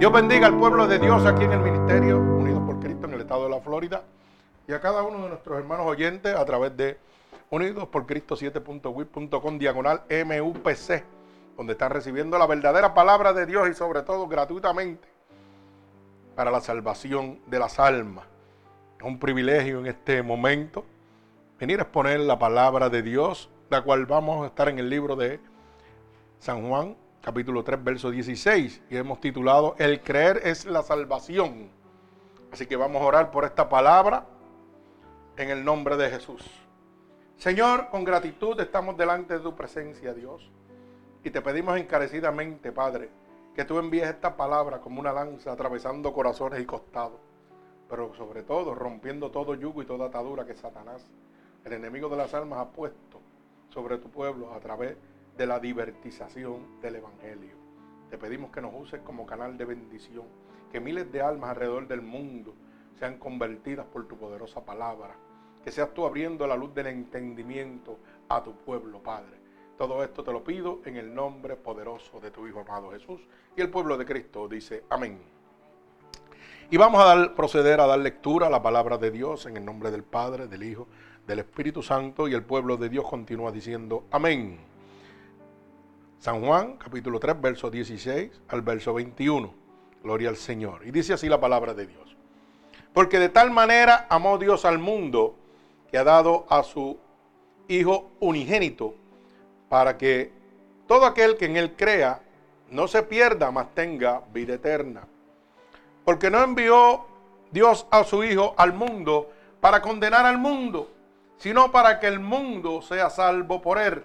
Dios bendiga al pueblo de Dios aquí en el Ministerio Unidos por Cristo en el estado de la Florida y a cada uno de nuestros hermanos oyentes a través de Unidos por Cristo 7.wit.com diagonal MUPC, donde están recibiendo la verdadera palabra de Dios y sobre todo gratuitamente para la salvación de las almas. Es un privilegio en este momento venir a exponer la palabra de Dios, la cual vamos a estar en el libro de San Juan, capítulo 3, verso 16, y hemos titulado El creer es la salvación. Así que vamos a orar por esta palabra en el nombre de Jesús. Señor, con gratitud estamos delante de tu presencia, Dios, y te pedimos encarecidamente, Padre, que tú envíes esta palabra como una lanza atravesando corazones y costados, pero sobre todo rompiendo todo yugo y toda atadura que Satanás, el enemigo de las almas, ha puesto sobre tu pueblo a través de de la divertización del Evangelio. Te pedimos que nos uses como canal de bendición, que miles de almas alrededor del mundo sean convertidas por tu poderosa palabra, que seas tú abriendo la luz del entendimiento a tu pueblo, Padre. Todo esto te lo pido en el nombre poderoso de tu Hijo amado Jesús. Y el pueblo de Cristo dice amén. Y vamos a proceder a dar lectura a la palabra de Dios en el nombre del Padre, del Hijo, del Espíritu Santo. Y el pueblo de Dios continúa diciendo amén. San Juan, capítulo 3, verso 16 al verso 21. Gloria al Señor. Y dice así la palabra de Dios. Porque de tal manera amó Dios al mundo que ha dado a su Hijo unigénito para que todo aquel que en él crea no se pierda, mas tenga vida eterna. Porque no envió Dios a su Hijo al mundo para condenar al mundo, sino para que el mundo sea salvo por él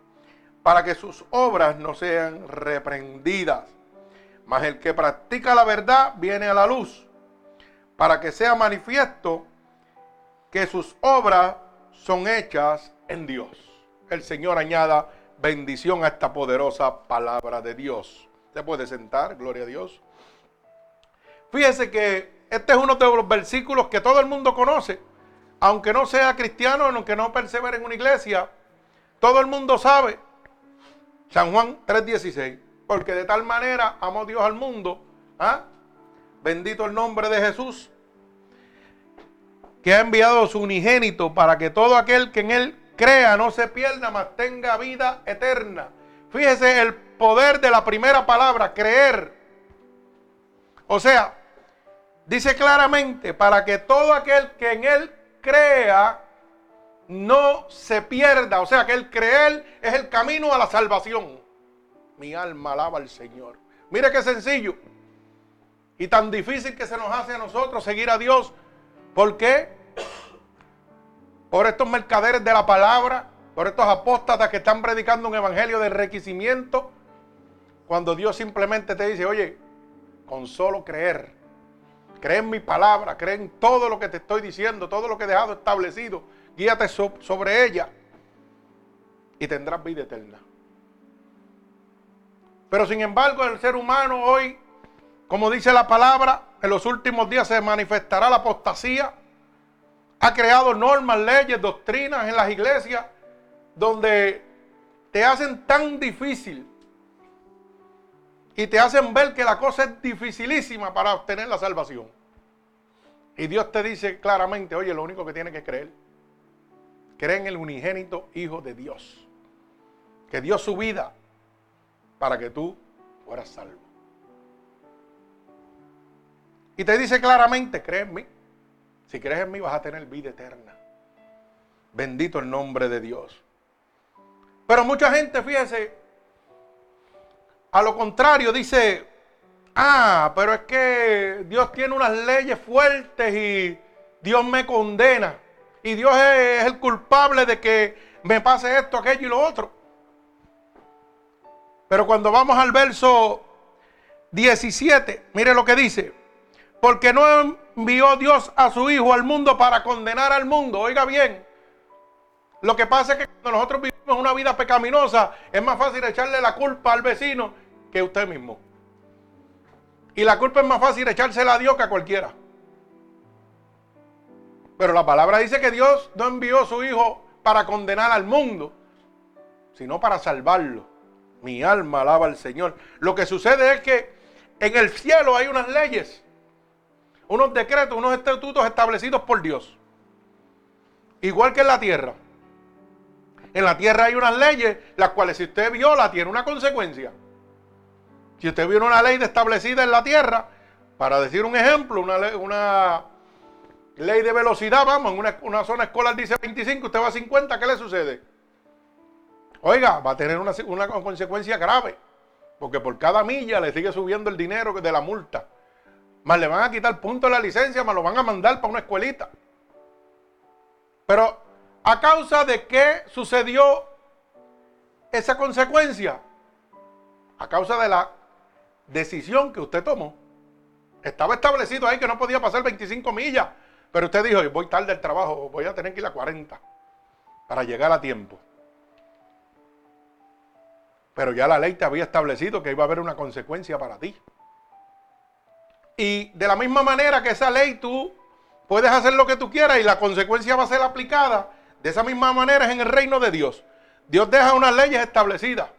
para que sus obras no sean reprendidas. Mas el que practica la verdad viene a la luz, para que sea manifiesto que sus obras son hechas en Dios. El Señor añada bendición a esta poderosa palabra de Dios. Se puede sentar, gloria a Dios. Fíjese que este es uno de los versículos que todo el mundo conoce, aunque no sea cristiano, aunque no persevere en una iglesia, todo el mundo sabe San Juan 3:16. Porque de tal manera amó Dios al mundo. ¿ah? Bendito el nombre de Jesús. Que ha enviado su unigénito para que todo aquel que en él crea no se pierda, mas tenga vida eterna. Fíjese el poder de la primera palabra, creer. O sea, dice claramente, para que todo aquel que en él crea no se pierda. O sea que el creer es el camino a la salvación. Mi alma alaba al Señor. Mire qué sencillo. Y tan difícil que se nos hace a nosotros seguir a Dios. ¿Por qué? Por estos mercaderes de la palabra, por estos apóstatas que están predicando un evangelio de enriquecimiento. Cuando Dios simplemente te dice, oye, con solo creer, cree en mi palabra, cree en todo lo que te estoy diciendo, todo lo que he dejado establecido guíate sobre ella y tendrás vida eterna. Pero sin embargo, el ser humano hoy, como dice la palabra, en los últimos días se manifestará la apostasía. Ha creado normas, leyes, doctrinas en las iglesias donde te hacen tan difícil y te hacen ver que la cosa es dificilísima para obtener la salvación. Y Dios te dice claramente, oye, lo único que tienes que creer cree en el unigénito Hijo de Dios, que dio su vida para que tú fueras salvo. Y te dice claramente, cree en mí. Si crees en mí vas a tener vida eterna. Bendito el nombre de Dios. Pero mucha gente, fíjese, a lo contrario dice, ah, pero es que Dios tiene unas leyes fuertes y Dios me condena y Dios es, el culpable de que me pase esto, aquello y lo otro. Pero cuando vamos al verso 17, mire lo que dice. Porque no envió Dios a su Hijo al mundo para condenar al mundo. Oiga bien. Lo que pasa es que cuando nosotros vivimos una vida pecaminosa, es más fácil echarle la culpa al vecino que a usted mismo. Y la culpa es más fácil echársela a Dios que a cualquiera. Pero la palabra dice que Dios no envió a su Hijo para condenar al mundo, sino para salvarlo. Mi alma alaba al Señor. Lo que sucede es que en el cielo hay unas leyes, unos decretos, unos estatutos establecidos por Dios. Igual que en la tierra. En la tierra hay unas leyes, las cuales si usted viola tiene una consecuencia. Si usted viola una ley establecida en la tierra, para decir un ejemplo, una, una ley de velocidad, vamos, en una, una, zona escolar dice 25, usted va a 50, ¿qué le sucede? Oiga, va a tener una, una consecuencia grave, porque por cada milla le sigue subiendo el dinero de la multa. Más le van a quitar punto de la licencia, más lo van a mandar para una escuelita. Pero, ¿a causa de qué sucedió esa consecuencia? A causa de la decisión que usted tomó. Estaba establecido ahí que no podía pasar 25 millas. Pero usted dijo, voy tarde al trabajo, voy a tener que ir a 40 para llegar a tiempo. Pero ya la ley te había establecido que iba a haber una consecuencia para ti. Y de la misma manera que esa ley tú puedes hacer lo que tú quieras y la consecuencia va a ser aplicada, de esa misma manera es en el reino de Dios. Dios deja unas leyes establecidas.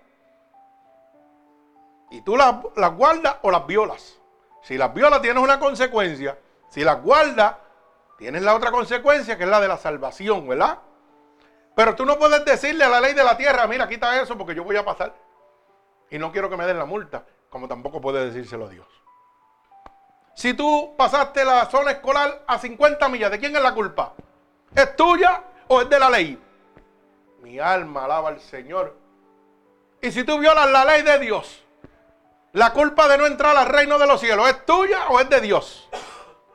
Y tú las, las guardas o las violas. Si las violas tienes una consecuencia. Si las guardas Tienes la otra consecuencia que es la de la salvación, ¿verdad? Pero tú no puedes decirle a la ley de la tierra, mira, quita eso porque yo voy a pasar. Y no quiero que me den la multa, como tampoco puedes decírselo a Dios. Si tú pasaste la zona escolar a 50 millas, ¿de quién es la culpa? ¿Es tuya o es de la ley? Mi alma alaba al Señor. Y si tú violas la ley de Dios, la culpa de no entrar al reino de los cielos, ¿es tuya o es de Dios?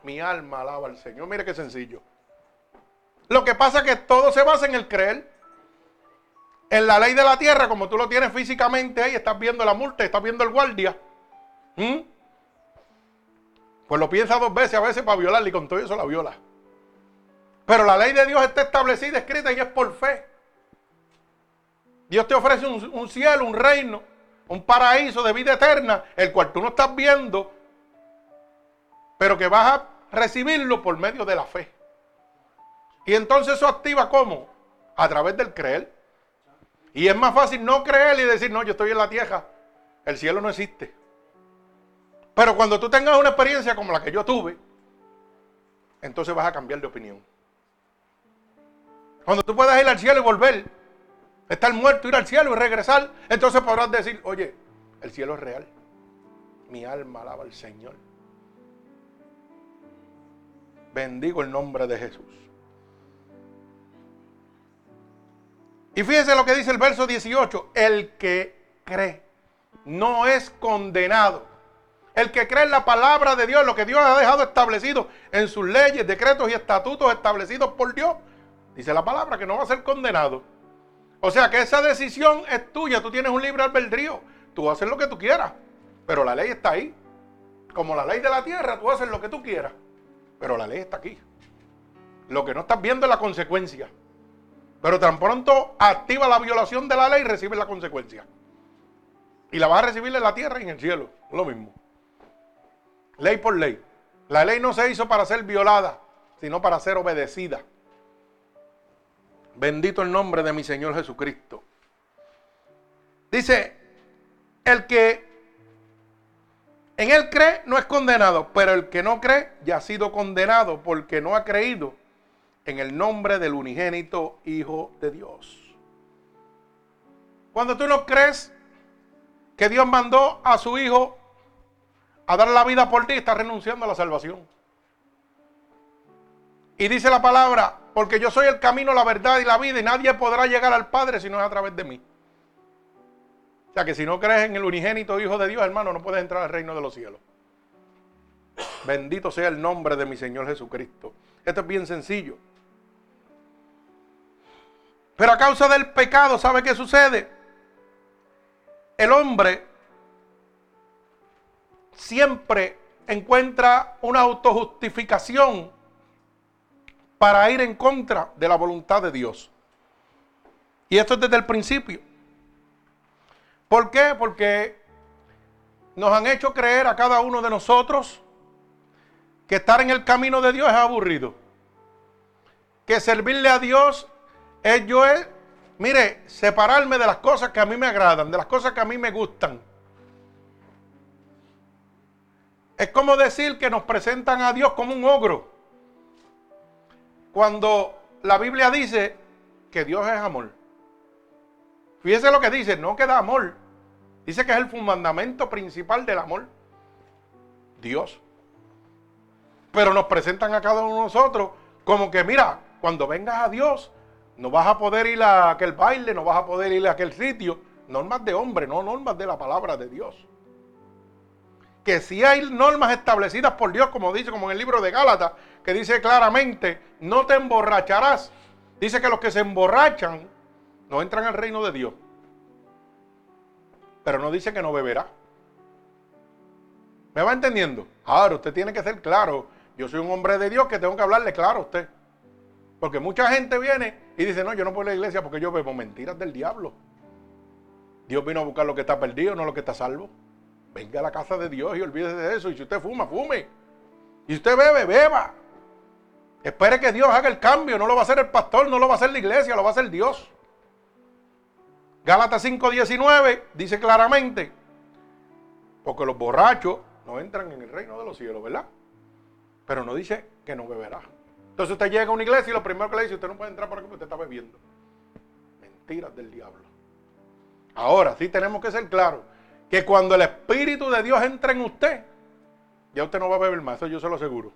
Mi alma alaba al Señor. Mire qué sencillo. Lo que pasa es que todo se basa en el creer. En la ley de la tierra, como tú lo tienes físicamente ahí, estás viendo la multa, estás viendo el guardia. Pues lo piensa dos veces a veces para violarle y con todo eso la viola. Pero la ley de Dios está establecida, escrita y es por fe. Dios te ofrece un, cielo, un reino, un paraíso de vida eterna, el cual tú no estás viendo, pero que vas a recibirlo por medio de la fe. Y entonces eso activa cómo? A través del creer. Y es más fácil no creer y decir, no, yo estoy en la tierra, el cielo no existe. Pero cuando tú tengas una experiencia como la que yo tuve, entonces vas a cambiar de opinión. Cuando tú puedas ir al cielo y volver, estar muerto, ir al cielo y regresar, entonces podrás decir, oye, el cielo es real. Mi alma alaba al Señor. Bendigo el nombre de Jesús. Y fíjese lo que dice el verso 18. El que cree no es condenado. El que cree en la palabra de Dios, lo que Dios ha dejado establecido en sus leyes, decretos y estatutos establecidos por Dios, dice la palabra que no va a ser condenado. O sea que esa decisión es tuya, tú tienes un libre albedrío, tú haces lo que tú quieras, pero la ley está ahí. Como la ley de la tierra, tú haces lo que tú quieras. Pero la ley está aquí. Lo que no estás viendo es la consecuencia. Pero tan pronto activa la violación de la ley, recibe la consecuencia. Y la vas a recibir en la tierra y en el cielo. Lo mismo. Ley por ley. La ley no se hizo para ser violada, sino para ser obedecida. Bendito el nombre de mi Señor Jesucristo. Dice, el que en él cree, no es condenado, pero el que no cree ya ha sido condenado porque no ha creído en el nombre del unigénito Hijo de Dios. Cuando tú no crees que Dios mandó a su Hijo a dar la vida por ti, estás renunciando a la salvación. Y dice la palabra, porque yo soy el camino, la verdad y la vida, y nadie podrá llegar al Padre si no es a través de mí sea que si no crees en el unigénito Hijo de Dios, hermano, no puedes entrar al reino de los cielos. Bendito sea el nombre de mi Señor Jesucristo. Esto es bien sencillo. Pero a causa del pecado, ¿sabe qué sucede? El hombre siempre encuentra una autojustificación para ir en contra de la voluntad de Dios. Y esto es desde el principio. ¿Por qué? Porque nos han hecho creer a cada uno de nosotros que estar en el camino de Dios es aburrido. Que servirle a Dios es yo, es, mire, separarme de las cosas que a mí me agradan, de las cosas que a mí me gustan. Es como decir que nos presentan a Dios como un ogro. Cuando la Biblia dice que Dios es amor. Fíjese lo que dice, no que da amor. Dice que es el fundamento principal del amor. Dios. Pero nos presentan a cada uno de nosotros como que, mira, cuando vengas a Dios, no vas a poder ir a aquel baile, no vas a poder ir a aquel sitio. Normas de hombre, no normas de la palabra de Dios. Que si hay normas establecidas por Dios, como dice, como en el libro de Gálatas, que dice claramente, no te emborracharás. Dice que los que se emborrachan no entran al reino de Dios. Pero no dice que no beberá. ¿Me va entendiendo? Ahora, usted tiene que ser claro. Yo soy un hombre de Dios que tengo que hablarle claro a usted. Porque mucha gente viene y dice, no, yo no ir a la iglesia porque yo bebo mentiras del diablo. Dios vino a buscar lo que está perdido, no lo que está salvo. Venga a la casa de Dios y olvídese de eso. Y si usted fuma, fume. Y si usted bebe, beba. Espere que Dios haga el cambio. No lo va a hacer el pastor, no lo va a hacer la iglesia, lo va a hacer Dios. Gálatas 5:19 dice claramente, porque los borrachos no entran en el reino de los cielos, ¿verdad? Pero no dice que no beberá. Entonces usted llega a una iglesia y lo primero que le dice, usted no puede entrar por aquí porque usted está bebiendo. Mentiras del diablo. Ahora sí tenemos que ser claros que cuando el Espíritu de Dios entra en usted, ya usted no va a beber más, eso yo se lo aseguro.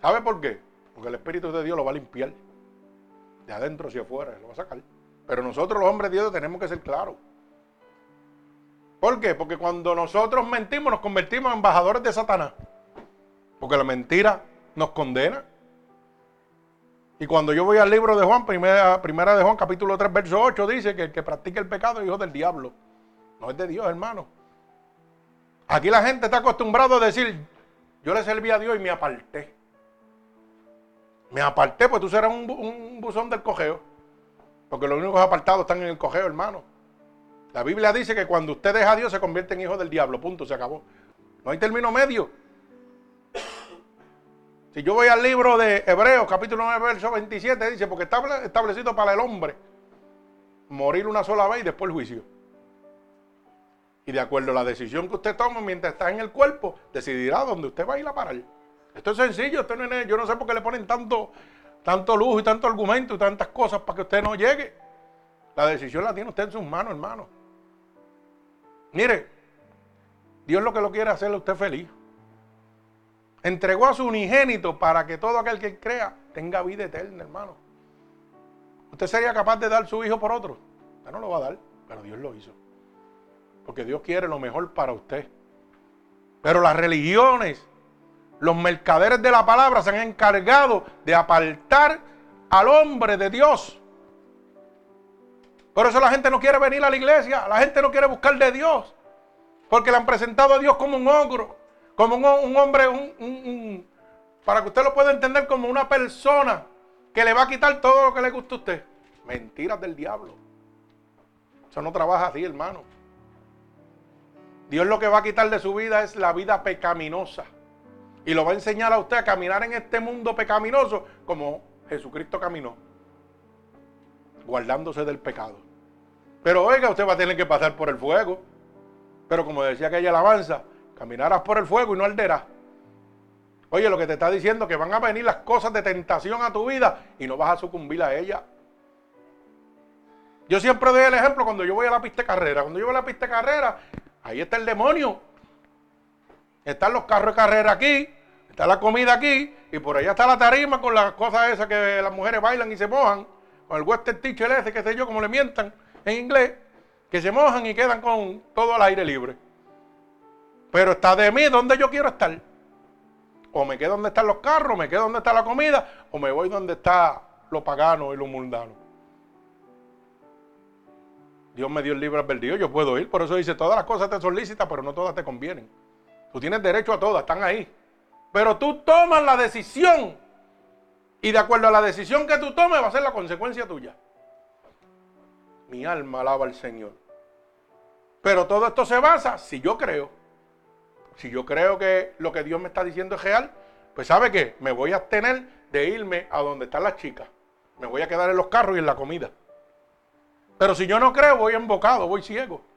¿Sabe por qué? Porque el Espíritu de Dios lo va a limpiar. De adentro hacia afuera, lo va a sacar. Pero nosotros los hombres de Dios tenemos que ser claros. ¿Por qué? Porque cuando nosotros mentimos nos convertimos en embajadores de Satanás. Porque la mentira nos condena. Y cuando yo voy al libro de Juan, primera, primera de Juan, capítulo 3, verso 8, dice que el que practica el pecado es hijo del diablo. No es de Dios, hermano. Aquí la gente está acostumbrado a decir, yo le serví a Dios y me aparté. Me aparté, pues tú serás un, un buzón del cogeo. Porque los únicos apartados están en el cogeo, hermano. La Biblia dice que cuando usted deja a Dios se convierte en hijo del diablo. Punto, se acabó. No hay término medio. Si yo voy al libro de Hebreos, capítulo 9, verso 27, dice, porque está establecido para el hombre morir una sola vez y después el juicio. Y de acuerdo a la decisión que usted tome mientras está en el cuerpo, decidirá dónde usted va a ir a parar. Esto es sencillo, esto no es, yo no sé por qué le ponen tanto, tanto lujo y tanto argumento y tantas cosas para que usted no llegue. La decisión la tiene usted en sus manos, hermano. Mire, Dios lo que lo quiere hacer es usted feliz. Entregó a su unigénito para que todo aquel que crea tenga vida eterna, hermano. ¿Usted sería capaz de dar su hijo por otro? Usted no lo va a dar, pero Dios lo hizo. Porque Dios quiere lo mejor para usted. Pero las religiones los mercaderes de la palabra se han encargado de apartar al hombre de Dios. Por eso la gente no quiere venir a la iglesia, la gente no quiere buscar de Dios, porque le han presentado a Dios como un ogro, como un, hombre, un, para que usted lo pueda entender como una persona que le va a quitar todo lo que le gusta a usted. Mentiras del diablo. Eso no trabaja así, hermano. Dios lo que va a quitar de su vida es la vida pecaminosa. Y lo va a enseñar a usted a caminar en este mundo pecaminoso como Jesucristo caminó, guardándose del pecado. Pero oiga, usted va a tener que pasar por el fuego. Pero como decía aquella alabanza, caminarás por el fuego y no arderás. Oye, lo que te está diciendo que van a venir las cosas de tentación a tu vida y no vas a sucumbir a ellas. Yo siempre doy el ejemplo cuando yo voy a la pista de carrera. Cuando yo voy a la pista de carrera, ahí está el demonio están los carros de carrera aquí, está la comida aquí, y por allá está la tarima con las cosas esas que las mujeres bailan y se mojan, con el western teacher ese, qué sé yo, como le mientan en inglés, que se mojan y quedan con todo al aire libre. Pero está de mí donde yo quiero estar. O me quedo donde están los carros, me quedo donde está la comida, o me voy donde está lo pagano y lo mundano. Dios me dio el libre albedrío, yo puedo ir, por eso dice, todas las cosas te son pero no todas te convienen. Tú tienes derecho a todas, están ahí. Pero tú tomas la decisión. Y de acuerdo a la decisión que tú tomes va a ser la consecuencia tuya. Mi alma alaba al Señor. Pero todo esto se basa si yo creo. Si yo creo que lo que Dios me está diciendo es real, pues ¿sabe qué? Me voy a abstener de irme a donde están las chicas. Me voy a quedar en los carros y en la comida. Pero si yo no creo, voy embocado, voy ciego.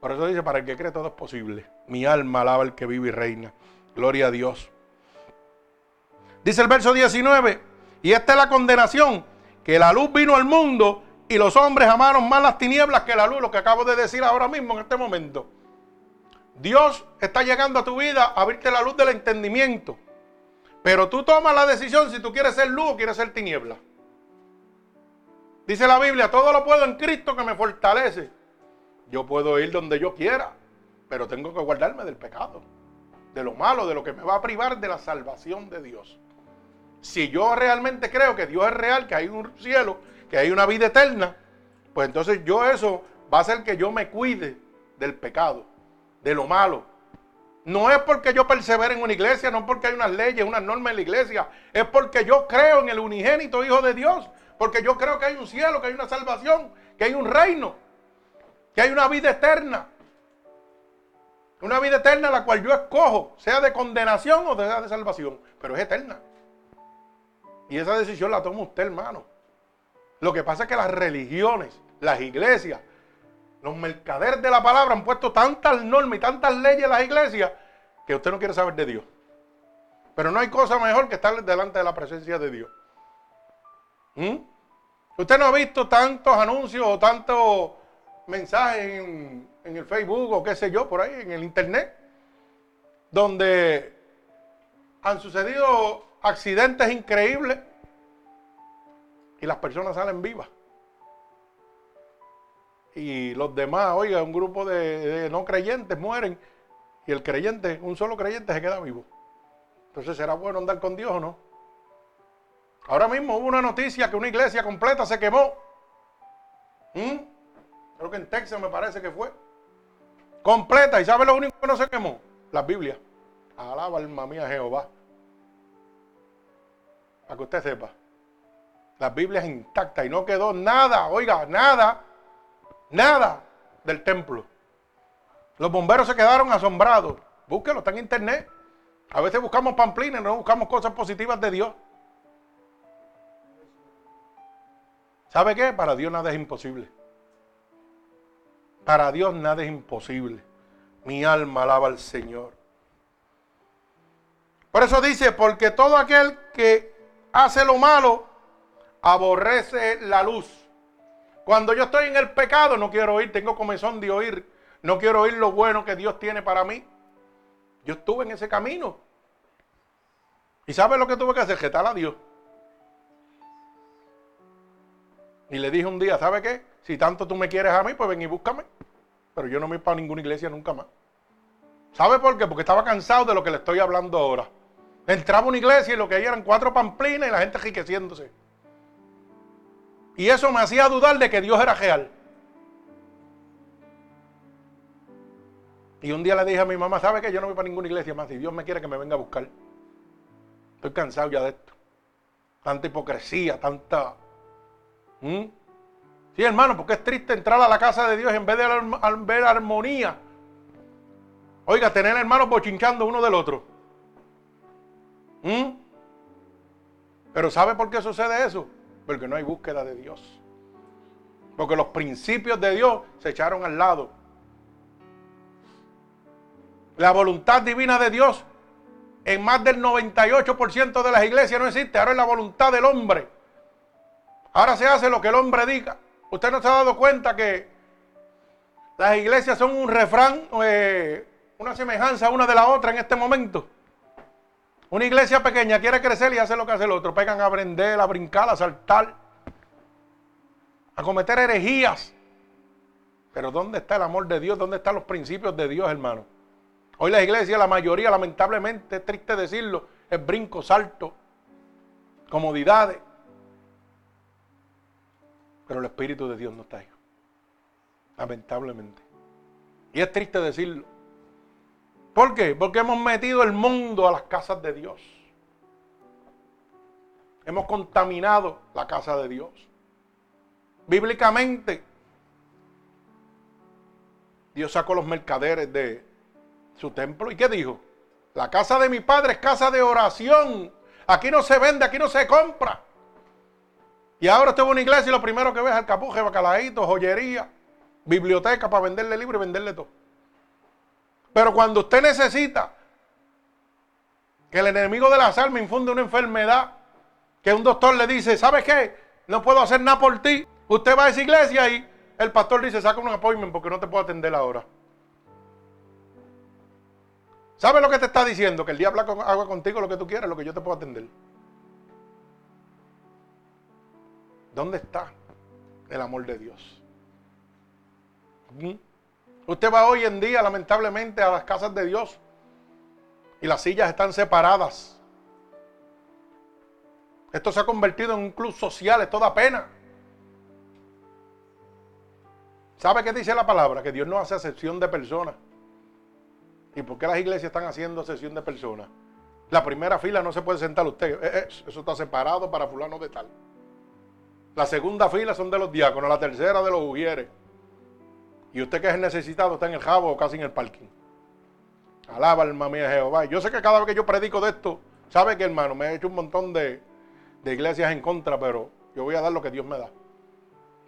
Por eso dice, para el que cree todo es posible. Mi alma alaba al que vive y reina. Gloria a Dios. Dice el verso 19, y esta es la condenación, que la luz vino al mundo y los hombres amaron más las tinieblas que la luz, lo que acabo de decir ahora mismo en este momento. Dios está llegando a tu vida a abrirte la luz del entendimiento. Pero tú tomas la decisión si tú quieres ser luz o quieres ser tiniebla. Dice la Biblia, todo lo puedo en Cristo que me fortalece. Yo puedo ir donde yo quiera, pero tengo que guardarme del pecado, de lo malo, de lo que me va a privar de la salvación de Dios. Si yo realmente creo que Dios es real, que hay un cielo, que hay una vida eterna, pues entonces yo eso va a hacer que yo me cuide del pecado, de lo malo. No es porque yo persevere en una iglesia, no es porque hay unas leyes, unas normas en la iglesia, es porque yo creo en el unigénito Hijo de Dios, porque yo creo que hay un cielo, que hay una salvación, que hay un reino que hay una vida eterna. Una vida eterna la cual yo escojo, sea de condenación o sea de salvación, pero es eterna. Y esa decisión la toma usted, hermano. Lo que pasa es que las religiones, las iglesias, los mercaderes de la palabra han puesto tantas normas y tantas leyes en las iglesias que usted no quiere saber de Dios. Pero no hay cosa mejor que estar delante de la presencia de Dios. ¿Mm? Usted no ha visto tantos anuncios o tantos mensajes en, el Facebook o qué sé yo, por ahí, en el Internet, donde han sucedido accidentes increíbles y las personas salen vivas. Y los demás, oiga, un grupo de, no creyentes mueren y el creyente, un solo creyente se queda vivo. Entonces, ¿será bueno andar con Dios o no? Ahora mismo hubo una noticia que una iglesia completa se quemó. ¿Mm? Creo que en Texas me parece que fue. Completa. ¿Y sabe lo único que no se quemó? La Biblia. Alaba alma mía Jehová. Para que usted sepa. La Biblia es intacta y no quedó nada, oiga, nada, nada del templo. Los bomberos se quedaron asombrados. Búsquelo, está en internet. A veces buscamos pamplines, no buscamos cosas positivas de Dios. ¿Sabe qué? Para Dios nada es imposible. Para Dios nada es imposible. Mi alma alaba al Señor. Por eso dice, porque todo aquel que hace lo malo, aborrece la luz. Cuando yo estoy en el pecado, no quiero oír, tengo comezón de oír, no quiero oír lo bueno que Dios tiene para mí. Yo estuve en ese camino. ¿Y sabe lo que tuve que hacer? Getar a Dios. Y le dije un día, ¿sabe qué? Si tanto tú me quieres a mí, pues ven y búscame. Pero yo no me para ninguna iglesia nunca más. ¿Sabe por qué? Porque estaba cansado de lo que le estoy hablando ahora. Entraba a una iglesia y lo que hay eran cuatro pamplinas y la gente enriqueciéndose. Y eso me hacía dudar de que Dios era real. Y un día le dije a mi mamá, ¿sabe qué? Yo no voy para ninguna iglesia más. Si Dios me quiere que me venga a buscar. Estoy cansado ya de esto. Tanta hipocresía, tanta... ¿Mm? Sí, hermano, porque es triste entrar a la casa de Dios en vez de ver armonía. Oiga, tener hermanos bochinchando uno del otro. ¿Mm? Pero ¿sabe por qué sucede eso? Porque no hay búsqueda de Dios. Porque los principios de Dios se echaron al lado. La voluntad divina de Dios en más del 98% de las iglesias no existe. Ahora es la voluntad del hombre. Ahora se hace lo que el hombre diga. ¿Usted no se ha dado cuenta que las iglesias son un refrán, eh, una semejanza una de la otra en este momento? Una iglesia pequeña quiere crecer y hace lo que hace el otro. Pegan a prender, a brincar, a saltar, a cometer herejías. Pero ¿dónde está el amor de Dios? ¿Dónde están los principios de Dios, hermano? Hoy la iglesia, la mayoría, lamentablemente, es triste decirlo, es brinco, salto, comodidades. Pero el Espíritu de Dios no está ahí. Lamentablemente. Y es triste decirlo. ¿Por qué? Porque hemos metido el mundo a las casas de Dios. Hemos contaminado la casa de Dios. Bíblicamente, Dios sacó los mercaderes de su templo. ¿Y qué dijo? La casa de mi padre es casa de oración. Aquí no se vende, aquí no se compra. Y ahora usted va a una iglesia y lo primero que ve es el capuje, bacalaíto, joyería, biblioteca para venderle libros y venderle todo. Pero cuando usted necesita que el enemigo de las almas infunde una enfermedad, que un doctor le dice, ¿sabe qué? No puedo hacer nada por ti. Usted va a esa iglesia y el pastor dice, saca un appointment porque no te puedo atender ahora. ¿Sabe lo que te está diciendo? Que el diablo haga contigo lo que tú quieras, lo que yo te puedo atender. ¿Dónde está el amor de Dios? ¿Mm? Usted va hoy en día, lamentablemente, a las casas de Dios y las sillas están separadas. Esto se ha convertido en un club social, es toda pena. ¿Sabe qué dice la palabra? Que Dios no hace acepción de personas. ¿Y por qué las iglesias están haciendo acepción de personas? La primera fila no se puede sentar usted. Eh, eh, eso está separado para fulano de tal. La segunda fila son de los diáconos, la tercera de los ujieres. Y usted que es necesitado está en el jabo o casi en el parking. Alaba alma mía Jehová. Yo sé que cada vez que yo predico de esto, sabe que hermano, me he hecho un montón de, de iglesias en contra, pero yo voy a dar lo que Dios me da.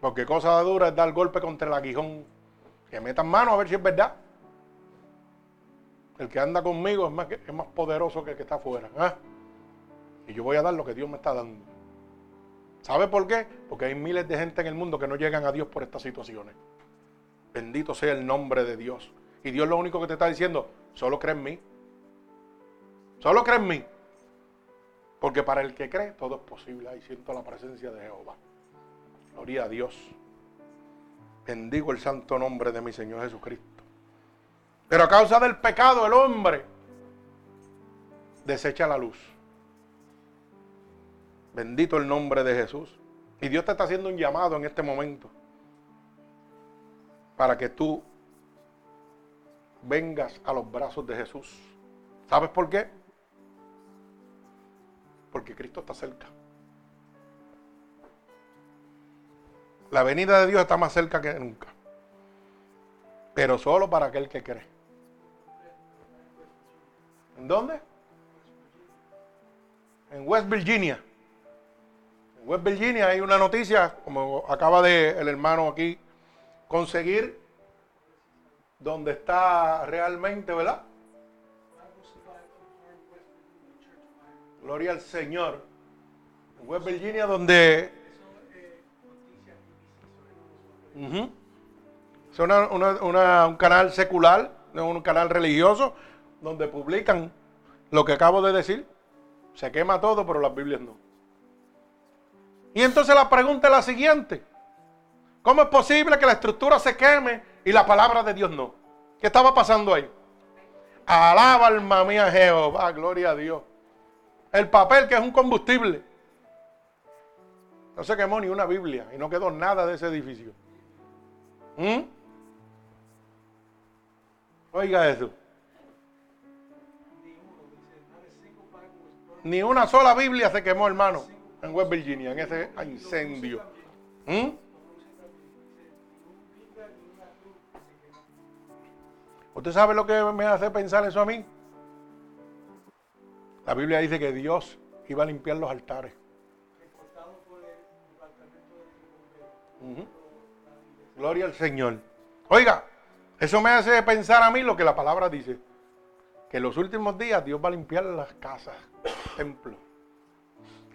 Porque cosa dura es dar golpe contra el aguijón. Que metan mano a ver si es verdad. El que anda conmigo es más, es más poderoso que el que está afuera. ¿eh? Y yo voy a dar lo que Dios me está dando. ¿Sabe por qué? Porque hay miles de gente en el mundo que no llegan a Dios por estas situaciones. Bendito sea el nombre de Dios. Y Dios lo único que te está diciendo, solo cree en mí. Solo cree en mí. Porque para el que cree, todo es posible. Ahí siento la presencia de Jehová. Gloria a Dios. Bendigo el santo nombre de mi Señor Jesucristo. Pero a causa del pecado, el hombre desecha la luz. Bendito el nombre de Jesús. Y Dios te está haciendo un llamado en este momento para que tú vengas a los brazos de Jesús. ¿Sabes por qué? Porque Cristo está cerca. La venida de Dios está más cerca que nunca. Pero solo para aquel que cree. ¿En dónde? En West Virginia. West Virginia hay una noticia, como acaba de el hermano aquí conseguir, donde está realmente, ¿verdad? Gloria al Señor. West Virginia, donde es un canal secular, un canal religioso, donde publican lo que acabo de decir. Se quema todo, pero las Biblias no. Y entonces la pregunta es la siguiente. ¿Cómo es posible que la estructura se queme y la palabra de Dios no? ¿Qué estaba pasando ahí? Alaba alma mía Jehová, gloria a Dios. El papel que es un combustible. No se quemó ni una Biblia y no quedó nada de ese edificio. ¿Mm? Oiga eso. Ni una sola Biblia se quemó, hermano, en West Virginia, en ese incendio. ¿Mm? ¿Usted sabe lo que me hace pensar eso a mí? La Biblia dice que Dios iba a limpiar los altares. Gloria al Señor. Oiga, eso me hace pensar a mí lo que la palabra dice. Que en los últimos días Dios va a limpiar las casas, templos.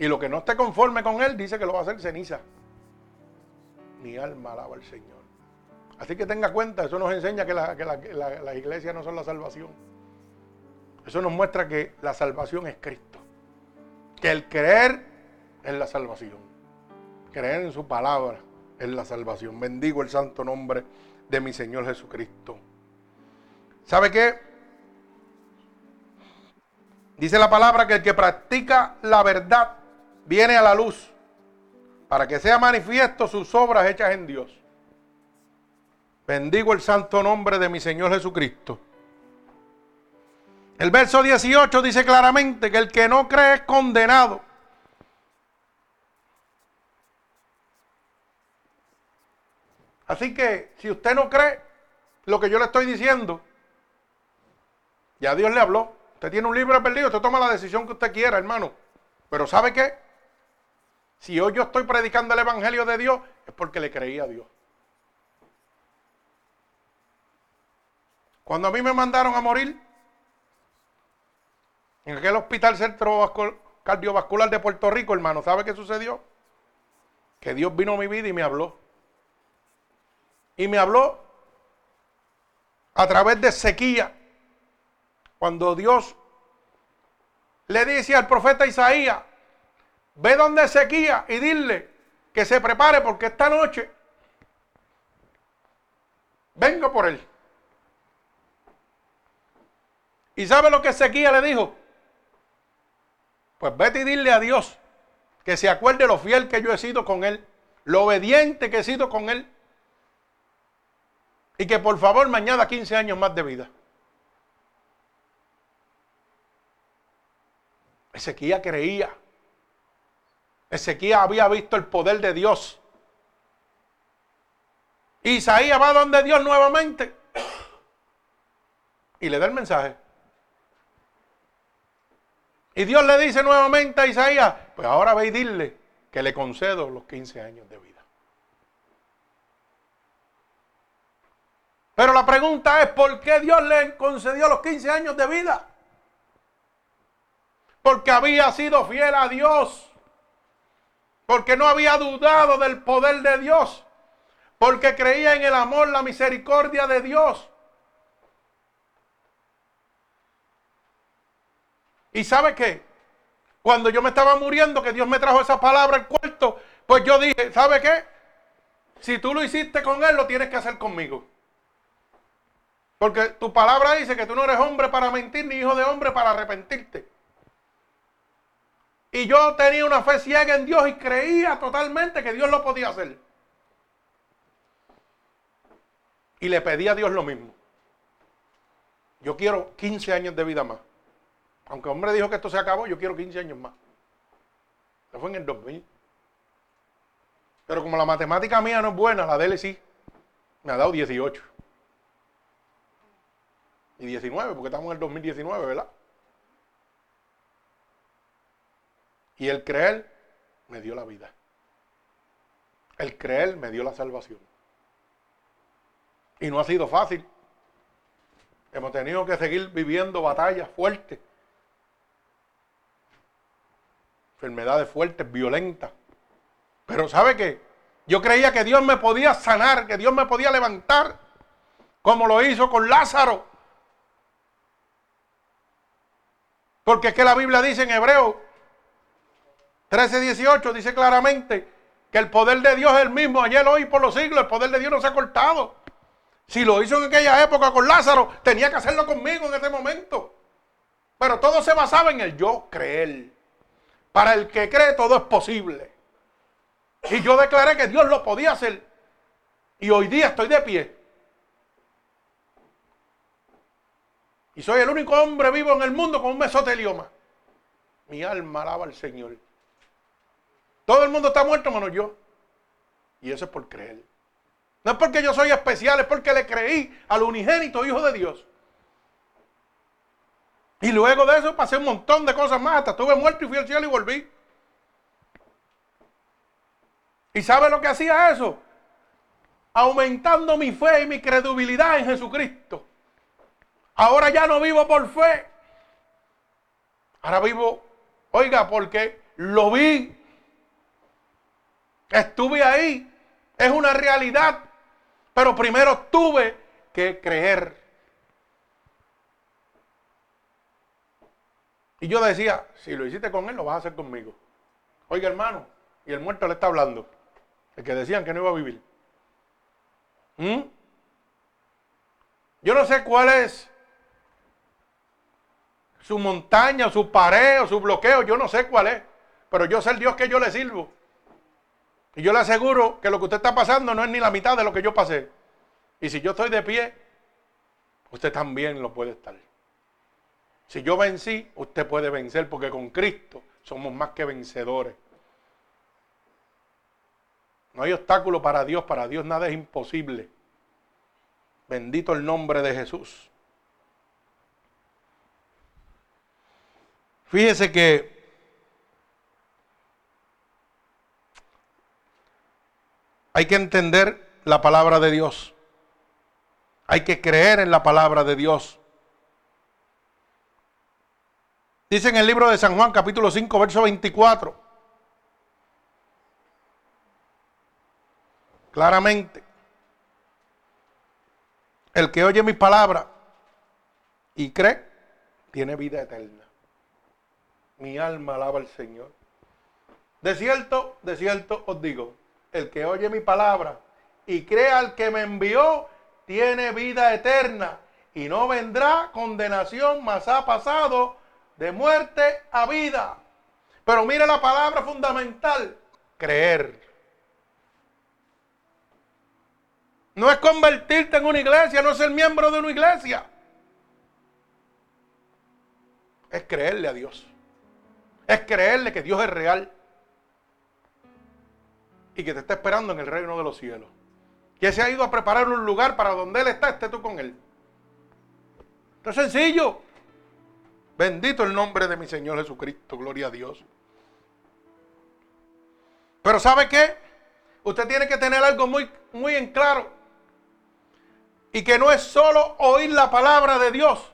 Y lo que no esté conforme con Él dice que lo va a hacer ceniza. Mi alma alaba al Señor. Así que tenga cuenta, eso nos enseña que, las iglesias no son la salvación. Eso nos muestra que la salvación es Cristo. Que el creer es la salvación. Creer en su palabra es la salvación. Bendigo el santo nombre de mi Señor Jesucristo. ¿Sabe qué? Dice la palabra que el que practica la verdad viene a la luz para que sea manifiesto sus obras hechas en Dios. Bendigo el santo nombre de mi Señor Jesucristo. El verso 18 dice claramente que el que no cree es condenado. Así que si usted no cree lo que yo le estoy diciendo, ya Dios le habló. Usted tiene un libro perdido, usted toma la decisión que usted quiera, hermano. Pero ¿sabe qué? Si hoy yo estoy predicando el Evangelio de Dios, es porque le creí a Dios. Cuando a mí me mandaron a morir, en aquel hospital centro cardiovascular de Puerto Rico, hermano, ¿sabe qué sucedió? Que Dios vino a mi vida y me habló. Y me habló a través de sequía. Cuando Dios le dice al profeta Isaías, ve donde sequía y dile que se prepare porque esta noche vengo por él. ¿Y sabe lo que sequía le dijo? Pues vete y dile a Dios que se acuerde lo fiel que yo he sido con él, lo obediente que he sido con él. Y que por favor me añada 15 años más de vida. Ezequiel creía. Ezequiel había visto el poder de Dios. Isaías va donde Dios nuevamente y le da el mensaje. Y Dios le dice nuevamente a Isaías, pues ahora ve y dile que le concedo los 15 años de vida. Pero la pregunta es, ¿por qué Dios le concedió los 15 años de vida? Porque había sido fiel a Dios. Porque no había dudado del poder de Dios. Porque creía en el amor, la misericordia de Dios. ¿Y sabe qué? Cuando yo me estaba muriendo, que Dios me trajo esa palabra al cuarto, pues yo dije, ¿sabe qué? Si tú lo hiciste con Él, lo tienes que hacer conmigo. Porque tu palabra dice que tú no eres hombre para mentir, ni hijo de hombre para arrepentirte. Y yo tenía una fe ciega en Dios y creía totalmente que Dios lo podía hacer. Y le pedí a Dios lo mismo. Yo quiero 15 años de vida más. Aunque el hombre dijo que esto se acabó, yo quiero 15 años más. Eso fue en el 2000. Pero como la matemática mía no es buena, la de él sí. Me ha dado 18. Y 19, porque estamos en el 2019, ¿verdad? Y el creer me dio la vida. El creer me dio la salvación. Y no ha sido fácil. Hemos tenido que seguir viviendo batallas fuertes enfermedades fuertes, violentas. Pero ¿sabe qué? Yo creía que Dios me podía sanar, que Dios me podía levantar, como lo hizo con Lázaro. Porque es que la Biblia dice en Hebreo 13, 18, dice claramente que el poder de Dios es el mismo ayer, hoy, por los siglos. El poder de Dios no se ha cortado. Si lo hizo en aquella época con Lázaro, tenía que hacerlo conmigo en ese momento. Pero todo se basaba en el yo creer. Para el que cree todo es posible. Y yo declaré que Dios lo podía hacer. Y hoy día estoy de pie. Y soy el único hombre vivo en el mundo con un mesotelioma. Mi alma alaba al Señor. Todo el mundo está muerto menos yo. Y eso es por creer. No es porque yo soy especial, es porque le creí al unigénito Hijo de Dios. Y luego de eso pasé un montón de cosas más. Hasta estuve muerto y fui al cielo y volví. ¿Y sabe lo que hacía eso? Aumentando mi fe y mi credibilidad en Jesucristo. Ahora ya no vivo por fe. Ahora vivo, oiga, porque lo vi. Estuve ahí. Es una realidad. Pero primero tuve que creer. Y yo decía, si lo hiciste con él, lo vas a hacer conmigo. Oiga, hermano, y el muerto le está hablando. El que decían que no iba a vivir. ¿Mm? Yo no sé cuál es su montaña, su pared, o su bloqueo, yo no sé cuál es. Pero yo sé el Dios que yo le sirvo. Y yo le aseguro que lo que usted está pasando no es ni la mitad de lo que yo pasé. Y si yo estoy de pie, usted también lo puede estar. Si yo vencí, usted puede vencer porque con Cristo somos más que vencedores. No hay obstáculo para Dios, para Dios nada es imposible. Bendito el nombre de Jesús. Fíjese que hay que entender la palabra de Dios. Hay que creer en la palabra de Dios. Dice en el libro de San Juan capítulo 5, verso 24. Claramente. El que oye mi palabra y cree, tiene vida eterna. Mi alma alaba al Señor. De cierto, de cierto os digo, el que oye mi palabra y cree al que me envió, tiene vida eterna y no vendrá condenación, mas ha pasado de muerte a vida. Pero mire la palabra fundamental, creer. No es convertirte en una iglesia, no es ser miembro de una iglesia. Es creerle a Dios. Es creerle que Dios es real. Y que te está esperando en el reino de los cielos. Que se ha ido a preparar un lugar para donde Él está, esté tú con Él. Esto es sencillo. Bendito el nombre de mi Señor Jesucristo. Gloria a Dios. Pero ¿sabe qué? Usted tiene que tener algo muy, muy en claro. Y que no es solo oír la palabra de Dios.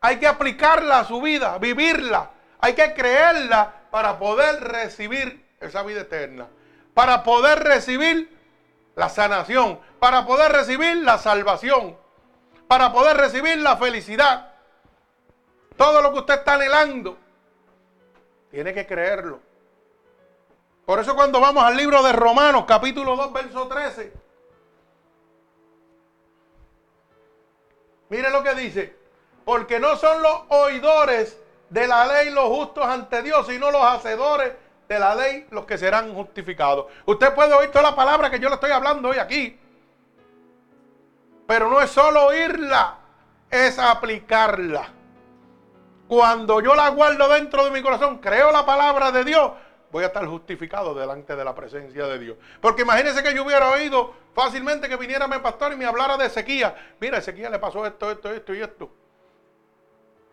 Hay que aplicarla a su vida, vivirla. Hay que creerla para poder recibir esa vida eterna. Para poder recibir la sanación. Para poder recibir la salvación. Para poder recibir la felicidad. Todo lo que usted está anhelando. Tiene que creerlo. Por eso cuando vamos al libro de Romanos capítulo 2 verso 13 Mire lo que dice. Porque no son los oidores de la ley los justos ante Dios, sino los hacedores de la ley los que serán justificados. Usted puede oír toda la palabra que yo le estoy hablando hoy aquí. Pero no es solo oírla, es aplicarla. Cuando yo la guardo dentro de mi corazón, creo la palabra de Dios, voy a estar justificado delante de la presencia de Dios. Porque imagínense que yo hubiera oído fácilmente que viniera mi pastor y me hablara de sequía. Mira, sequía le pasó esto, esto, esto y esto.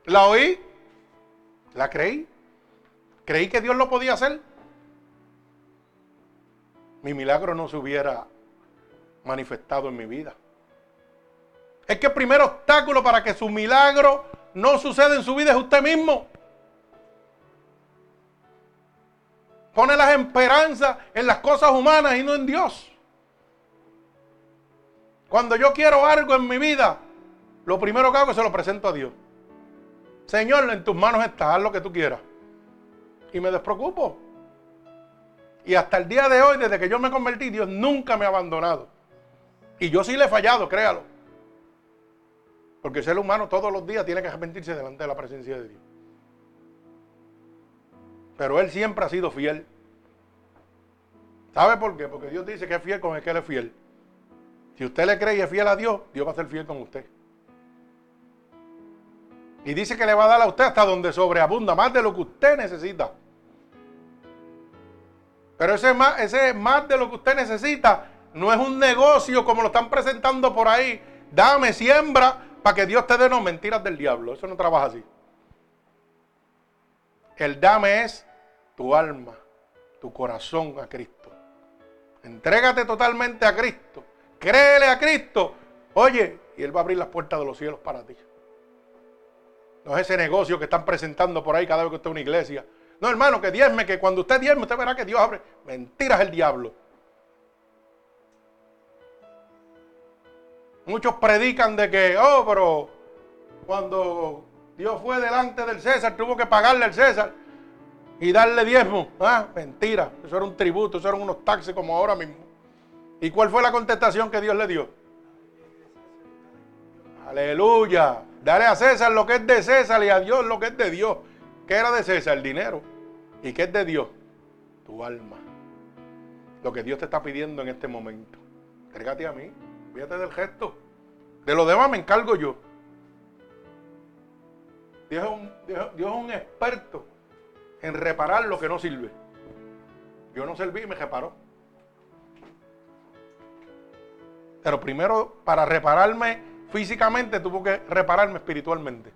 La oí, la creí, creí que Dios lo podía hacer. Mi milagro no se hubiera manifestado en mi vida. Es que el primer obstáculo para que su milagro no suceda en su vida es usted mismo. Pone las esperanzas en las cosas humanas y no en Dios. Cuando yo quiero algo en mi vida, lo primero que hago es se lo presento a Dios. Señor, en tus manos está, haz lo que tú quieras. Y me despreocupo. Y hasta el día de hoy, desde que yo me convertí, Dios nunca me ha abandonado. Y yo sí le he fallado, créalo. Porque el ser humano todos los días tiene que arrepentirse delante de la presencia de Dios. Pero Él siempre ha sido fiel. ¿Sabe por qué? Porque Dios dice que es fiel con el que Él es fiel. Si usted le cree y es fiel a Dios, Dios va a ser fiel con usted. Y dice que le va a dar a usted hasta donde sobreabunda, más de lo que usted necesita. Pero ese más, ese más de lo que usted necesita no es un negocio como lo están presentando por ahí. Dame, siembra, para que Dios te dé no mentiras del diablo. Eso no trabaja así. El dame es tu alma, tu corazón a Cristo. Entrégate totalmente a Cristo. Créele a Cristo. Oye, y Él va a abrir las puertas de los cielos para ti. No es ese negocio que están presentando por ahí cada vez que usted es una iglesia. No, hermano, que diezme, que cuando usted diezme, usted verá que Dios abre. Mentiras el diablo. Muchos predican de que, oh, pero cuando Dios fue delante del César, tuvo que pagarle al César y darle diezmo. Ah, mentira. Eso era un tributo, eso eran unos taxes como ahora mismo. ¿Y cuál fue la contestación que Dios le dio? Aleluya. Dale a César lo que es de César y a Dios lo que es de Dios. ¿Qué era de César? El dinero. ¿Y qué es de Dios? Tu alma. Lo que Dios te está pidiendo en este momento. Entrégate a mí. Fíjate del gesto. De lo demás me encargo yo. Dios es, un, Dios, Dios es un experto en reparar lo que no sirve. Yo no serví y me reparó. Pero primero, para repararme físicamente, tuvo que repararme espiritualmente.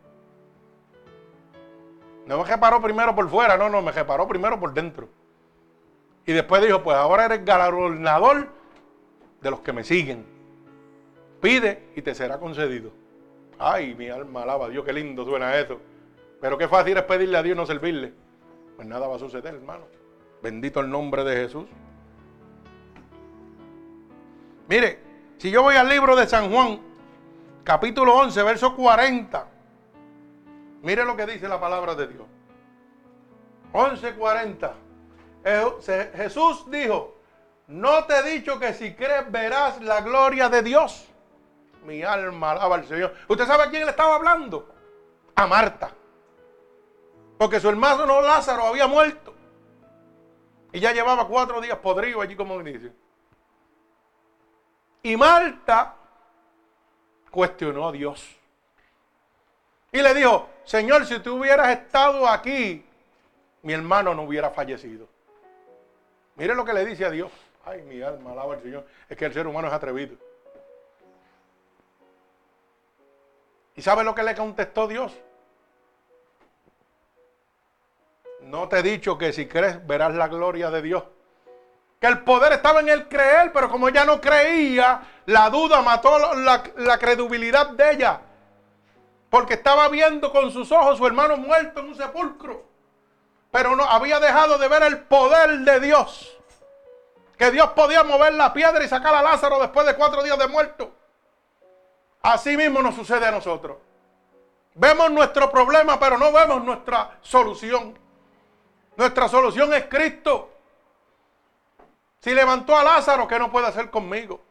No me reparó primero por fuera, no, no, me reparó primero por dentro. Y después dijo, pues ahora eres galardonador de los que me siguen. Pide y te será concedido. Ay, mi alma alaba a Dios, qué lindo suena eso. Pero qué fácil es pedirle a Dios y no servirle. Pues nada va a suceder, hermano. Bendito el nombre de Jesús. Mire, si yo voy al libro de San Juan, capítulo 11, verso 40, mire lo que dice la palabra de Dios. 11:40. Jesús dijo, no te he dicho que si crees verás la gloria de Dios. Mi alma alaba al Señor. ¿Usted sabe a quién le estaba hablando? A Marta. Porque su hermano Lázaro había muerto. Y ya llevaba cuatro días podrido allí como dice. Y Marta cuestionó a Dios. Y le dijo, Señor, si tú hubieras estado aquí, mi hermano no hubiera fallecido. Mire lo que le dice a Dios. Ay, mi alma, alaba al Señor. Es que el ser humano es atrevido. ¿Y sabe lo que le contestó Dios? No te he dicho que si crees verás la gloria de Dios. Que el poder estaba en el creer, pero como ella no creía, la duda mató la, credibilidad de ella. Porque estaba viendo con sus ojos su hermano muerto en un sepulcro. Pero no había dejado de ver el poder de Dios. Que Dios podía mover la piedra y sacar a Lázaro después de cuatro días de muerto. Así mismo nos sucede a nosotros. Vemos nuestro problema, pero no vemos nuestra solución. Nuestra solución es Cristo. Si levantó a Lázaro, ¿qué no puede hacer conmigo?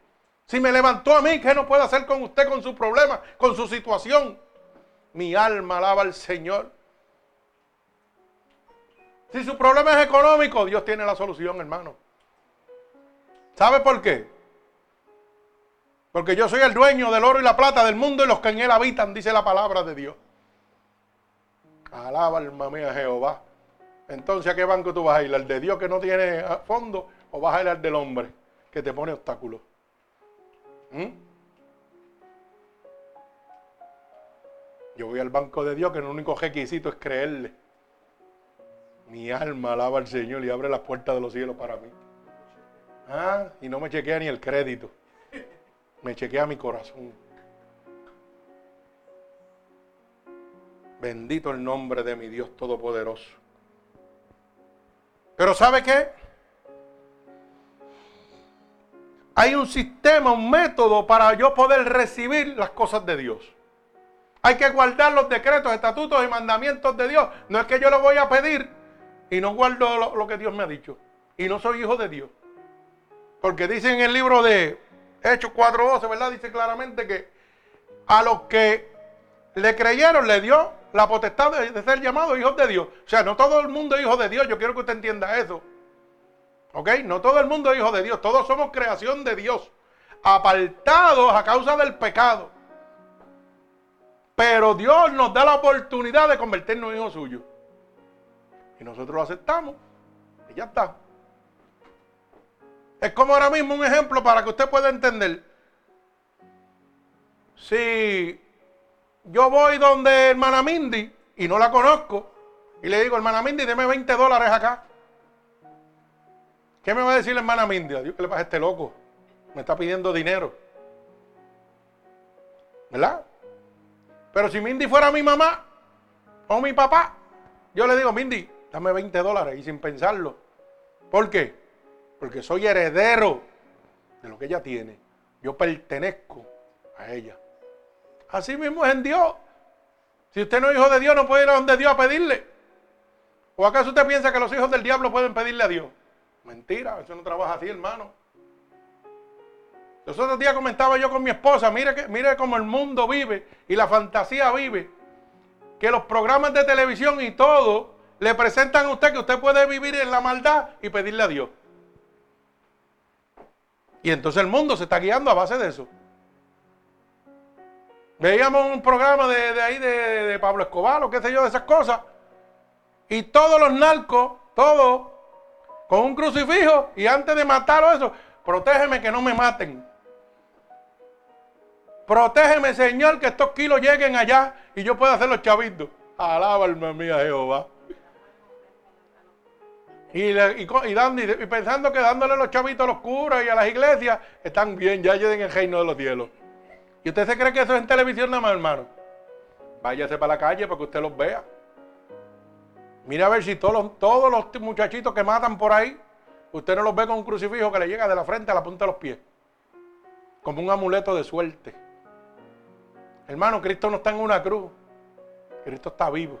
Si me levantó a mí, ¿qué no puede hacer con usted, con su problema, con su situación? Mi alma alaba al Señor. Si su problema es económico, Dios tiene la solución, hermano. ¿Sabe por qué? Porque yo soy el dueño del oro y la plata del mundo y los que en él habitan, dice la palabra de Dios. Alaba alma mía Jehová. Entonces, ¿a qué banco tú vas a ir? ¿Al de Dios que no tiene fondo o vas a ir al del hombre que te pone obstáculos? ¿Mm? Yo voy al banco de Dios que el único requisito es creerle. Mi alma alaba al Señor y abre las puertas de los cielos para mí. Ah, y no me chequea ni el crédito. Me chequea mi corazón. Bendito el nombre de mi Dios Todopoderoso. Pero ¿sabe qué? Hay un sistema, un método para yo poder recibir las cosas de Dios. Hay que guardar los decretos, estatutos y mandamientos de Dios. No es que yo lo voy a pedir y no guardo lo, que Dios me ha dicho. Y no soy hijo de Dios. Porque dice en el libro de Hechos 4.12, ¿verdad? Dice claramente que a los que le creyeron le dio la potestad de, ser llamados hijos de Dios. O sea, no todo el mundo es hijo de Dios. Yo quiero que usted entienda eso. ¿Ok? No todo el mundo es hijo de Dios. Todos somos creación de Dios. Apartados a causa del pecado. Pero Dios nos da la oportunidad de convertirnos en hijos suyos. Y nosotros lo aceptamos. Y ya está. Es como ahora mismo un ejemplo para que usted pueda entender. Si yo voy donde hermana Mindy y no la conozco y le digo, hermana Mindy, deme 20 dólares acá. ¿Qué me va a decir la hermana Mindy? Adiós, ¿qué le pasa a este loco? Me está pidiendo dinero. ¿Verdad? Pero si Mindy fuera mi mamá o mi papá, yo le digo, Mindy, dame 20 dólares y sin pensarlo. ¿Por qué? Porque soy heredero de lo que ella tiene. Yo pertenezco a ella. Así mismo es en Dios. Si usted no es hijo de Dios, no puede ir a donde Dios a pedirle. ¿O acaso usted piensa que los hijos del diablo pueden pedirle a Dios? Mentira, eso no trabaja así, hermano. Los otros días comentaba yo con mi esposa, mire, que, mire cómo el mundo vive y la fantasía vive. Que los programas de televisión y todo le presentan a usted que usted puede vivir en la maldad y pedirle a Dios. Y entonces el mundo se está guiando a base de eso. Veíamos un programa de, ahí de, Pablo Escobar o qué sé yo, de esas cosas. Y todos los narcos, todos, con un crucifijo y antes de matarlo eso, protégeme que no me maten. Protégeme, Señor, que estos kilos lleguen allá y yo pueda hacer los chavitos. Alaba, alma mía, Jehová. Y, pensando que dándole los chavitos a los curas y a las iglesias, están bien, ya lleguen el reino de los cielos. ¿Y usted se cree que eso es en televisión nada más, hermano? Váyase para la calle para que usted los vea. Mira a ver si todos los muchachitos que matan por ahí, usted no los ve con un crucifijo que le llega de la frente a la punta de los pies. Como un amuleto de suerte. Hermano, Cristo no está en una cruz. Cristo está vivo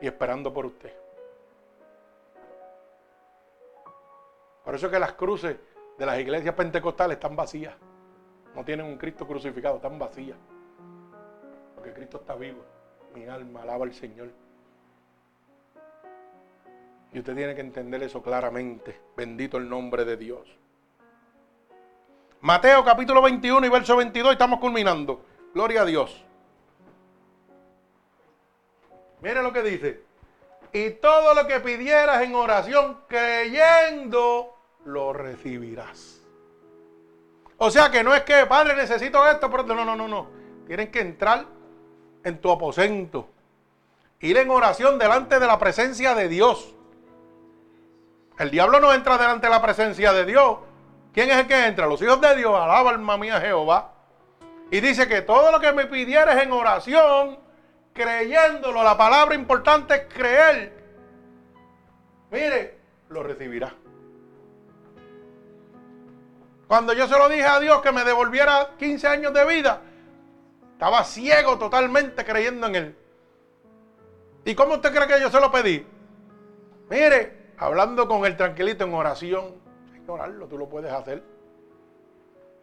y esperando por usted. Por eso es que las cruces de las iglesias pentecostales están vacías. No tienen un Cristo crucificado, están vacías. Porque Cristo está vivo. Mi alma alaba al Señor. Y usted tiene que entender eso claramente. Bendito el nombre de Dios. Mateo capítulo 21 y verso 22, estamos culminando. Gloria a Dios. Mire lo que dice. Y todo lo que pidieras en oración, creyendo, lo recibirás. O sea que no es que, Padre, necesito esto, pero no, no, no, no. Tienen que entrar en tu aposento. Ir en oración delante de la presencia de Dios. El diablo no entra delante de la presencia de Dios. ¿Quién es el que entra? Los hijos de Dios. Alaba alma mía Jehová. Y dice que todo lo que me pidieres en oración, creyéndolo, la palabra importante es creer. Mire, lo recibirá. Cuando yo se lo dije a Dios que me devolviera 15 años de vida, estaba ciego totalmente creyendo en Él. ¿Y cómo usted cree que yo se lo pedí? Mire, hablando con el tranquilito en oración. Señor, tú lo puedes hacer.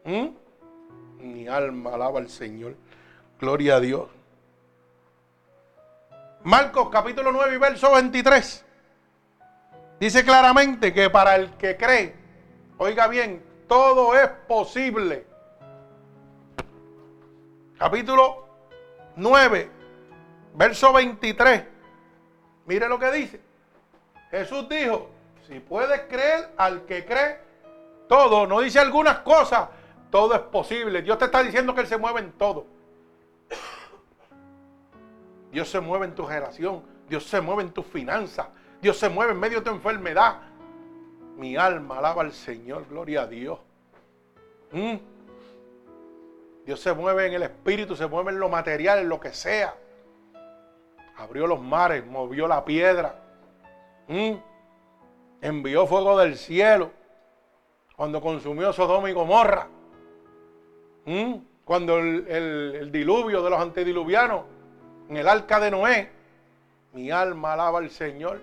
¿Mm? Mi alma alaba al Señor. Gloria a Dios. Marcos capítulo 9 y verso 23. Dice claramente que para el que cree, oiga bien, todo es posible. Capítulo 9, verso 23. Mire lo que dice. Jesús dijo, si puedes creer al que cree, todo, no dice algunas cosas, todo es posible. Dios te está diciendo que Él se mueve en todo. Dios se mueve en tu relación, Dios se mueve en tus finanzas, Dios se mueve en medio de tu enfermedad, mi alma alaba al Señor, gloria a Dios. Mm. Dios se mueve en el espíritu, se mueve en lo material, en lo que sea. Abrió los mares, movió la piedra. Mm. Envió fuego del cielo cuando consumió Sodoma y Gomorra. Mm. Cuando el, el diluvio de los antediluvianos en el arca de Noé. Mi alma alaba al Señor.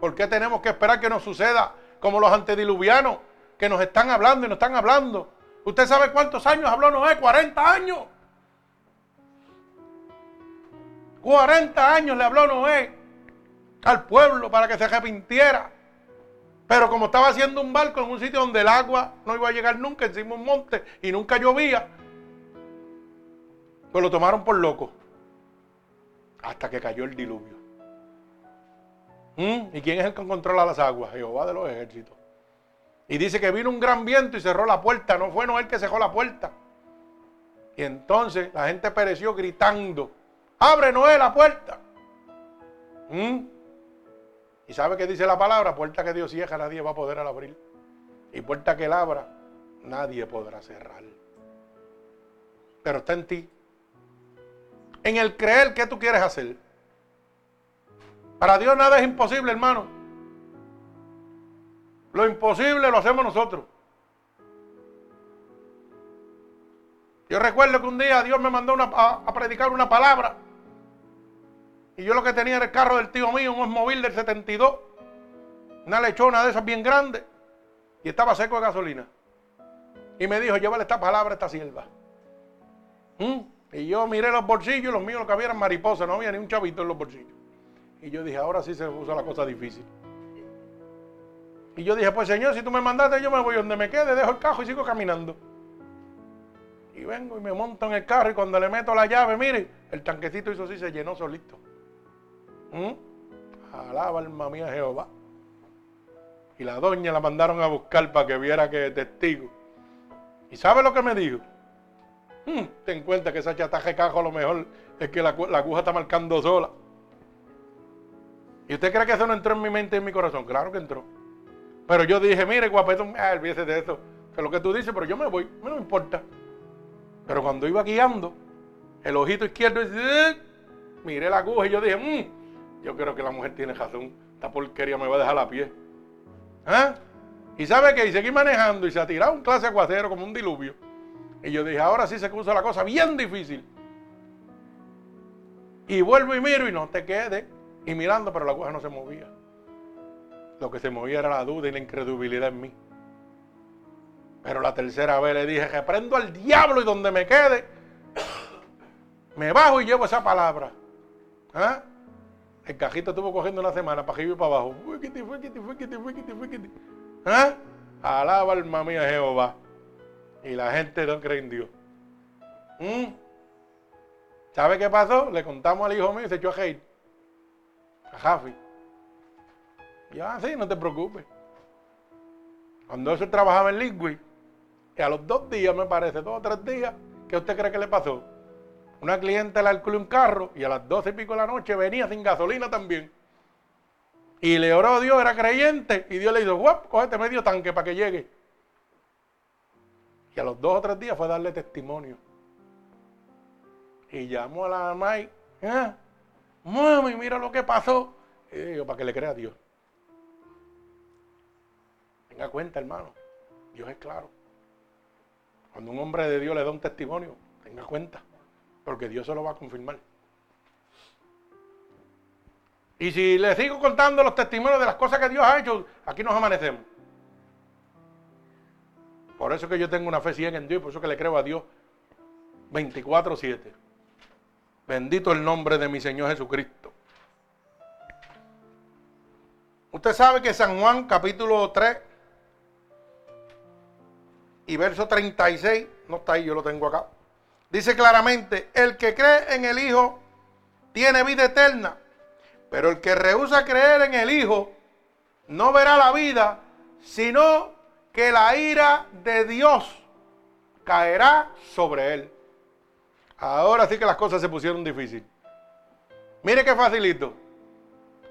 ¿Por qué tenemos que esperar que nos suceda como los antediluvianos que nos están hablando y nos están hablando. ¿Usted sabe cuántos años habló Noé? 40 años. 40 años le habló Noé al pueblo para que se arrepintiera. Pero como estaba haciendo un barco en un sitio donde el agua no iba a llegar nunca, encima un monte y nunca llovía, pues lo tomaron por loco. Hasta que cayó el diluvio. ¿Mm? ¿Y quién es el que controla las aguas? Jehová de los ejércitos. Y dice que vino un gran viento y cerró la puerta. No fue Noel que cerró la puerta. Y entonces la gente pereció gritando, abre Noé la puerta. ¿Mm? ¿Y sabe qué dice la palabra? Puerta que Dios cierra, nadie va a poder abrir. Y puerta que él abra, nadie podrá cerrar. Pero está en ti. En el creer que tú quieres hacer. Para Dios nada es imposible, hermano. Lo imposible lo hacemos nosotros. Yo recuerdo que un día Dios me mandó a, predicar una palabra. Y yo lo que tenía era el carro del tío mío, un móvil del 72. Una lechona de esas bien grandes. Y estaba seco de gasolina. Y me dijo, llévale esta palabra a esta sierva. ¿Mm? Y yo miré los bolsillos, los míos lo que había eran mariposas, no había ni un chavito en los bolsillos. Y yo dije, ahora sí se puso la cosa difícil. Y yo dije, pues Señor, si tú me mandaste, yo me voy donde me quede, dejo el cajo y sigo caminando. Y vengo y me monto en el carro y cuando le meto la llave, mire, el tanquecito hizo así, se llenó solito. ¿Mm? Alaba alma mía Jehová. Y la doña la mandaron a buscar para que viera que testigo. ¿Y sabe lo que me dijo? Hmm, ten en cuenta que esa chataje cajo a lo mejor es que la, aguja está marcando sola. ¿Y usted cree que eso no entró en mi mente y en mi corazón? Claro que entró. Pero yo dije, mire, guapetón, ah, olvídese de eso. Que lo que tú dices, pero yo me voy, no me importa. Pero cuando iba guiando, el ojito izquierdo, dice, miré la aguja y yo dije, mmm, yo creo que la mujer tiene razón. Esta porquería me va a dejar a pie. ¿Ah? ¿Y sabe qué? Y seguí manejando y se ha tirado un clase aguacero como un diluvio. Y yo dije, ahora sí se puso la cosa bien difícil. Y vuelvo y miro y no te quede. Y mirando, pero la aguja no se movía. Lo que se movía era la duda y la incredulidad en mí. Pero la tercera vez le dije, que prendo al diablo y donde me quede, me bajo y llevo esa palabra. ¿Ah? El cajito estuvo cogiendo una semana para arriba y para abajo. ¿Ah? Alaba alma mía Jehová. Y la gente no cree en Dios. ¿Mm? ¿Sabe qué pasó? Le contamos al hijo mío y se echó a hate. A Jafi. Ya, ah, sí, no te preocupes. Cuando eso trabajaba en Liquid, y a los dos días, me parece, dos o tres días, ¿qué usted cree que le pasó? Una cliente le alquiló un carro y a las doce y pico de la noche venía sin gasolina también. Y le oró a Dios, era creyente, y Dios le dijo, guap, cógete medio tanque para que llegue. Y a los dos o tres días fue a darle testimonio. Y llamó a la mamá y, ¿eh? mami, mira lo que pasó. Y yo, para que le crea a Dios. Tenga cuenta, hermano. Dios es claro. Cuando un hombre de Dios le da un testimonio, tenga cuenta. Porque Dios se lo va a confirmar. Y si le sigo contando los testimonios de las cosas que Dios ha hecho, aquí nos amanecemos. Por eso que yo tengo una fe ciega en Dios, por eso que le creo a Dios 24-7. Bendito el nombre de mi Señor Jesucristo. Usted sabe que San Juan capítulo 3 y verso 36, no está ahí, yo lo tengo acá. Dice claramente, el que cree en el Hijo tiene vida eterna, pero el que rehúsa creer en el Hijo no verá la vida, sino que la ira de Dios caerá sobre él. Ahora sí que las cosas se pusieron difíciles. Mire qué facilito.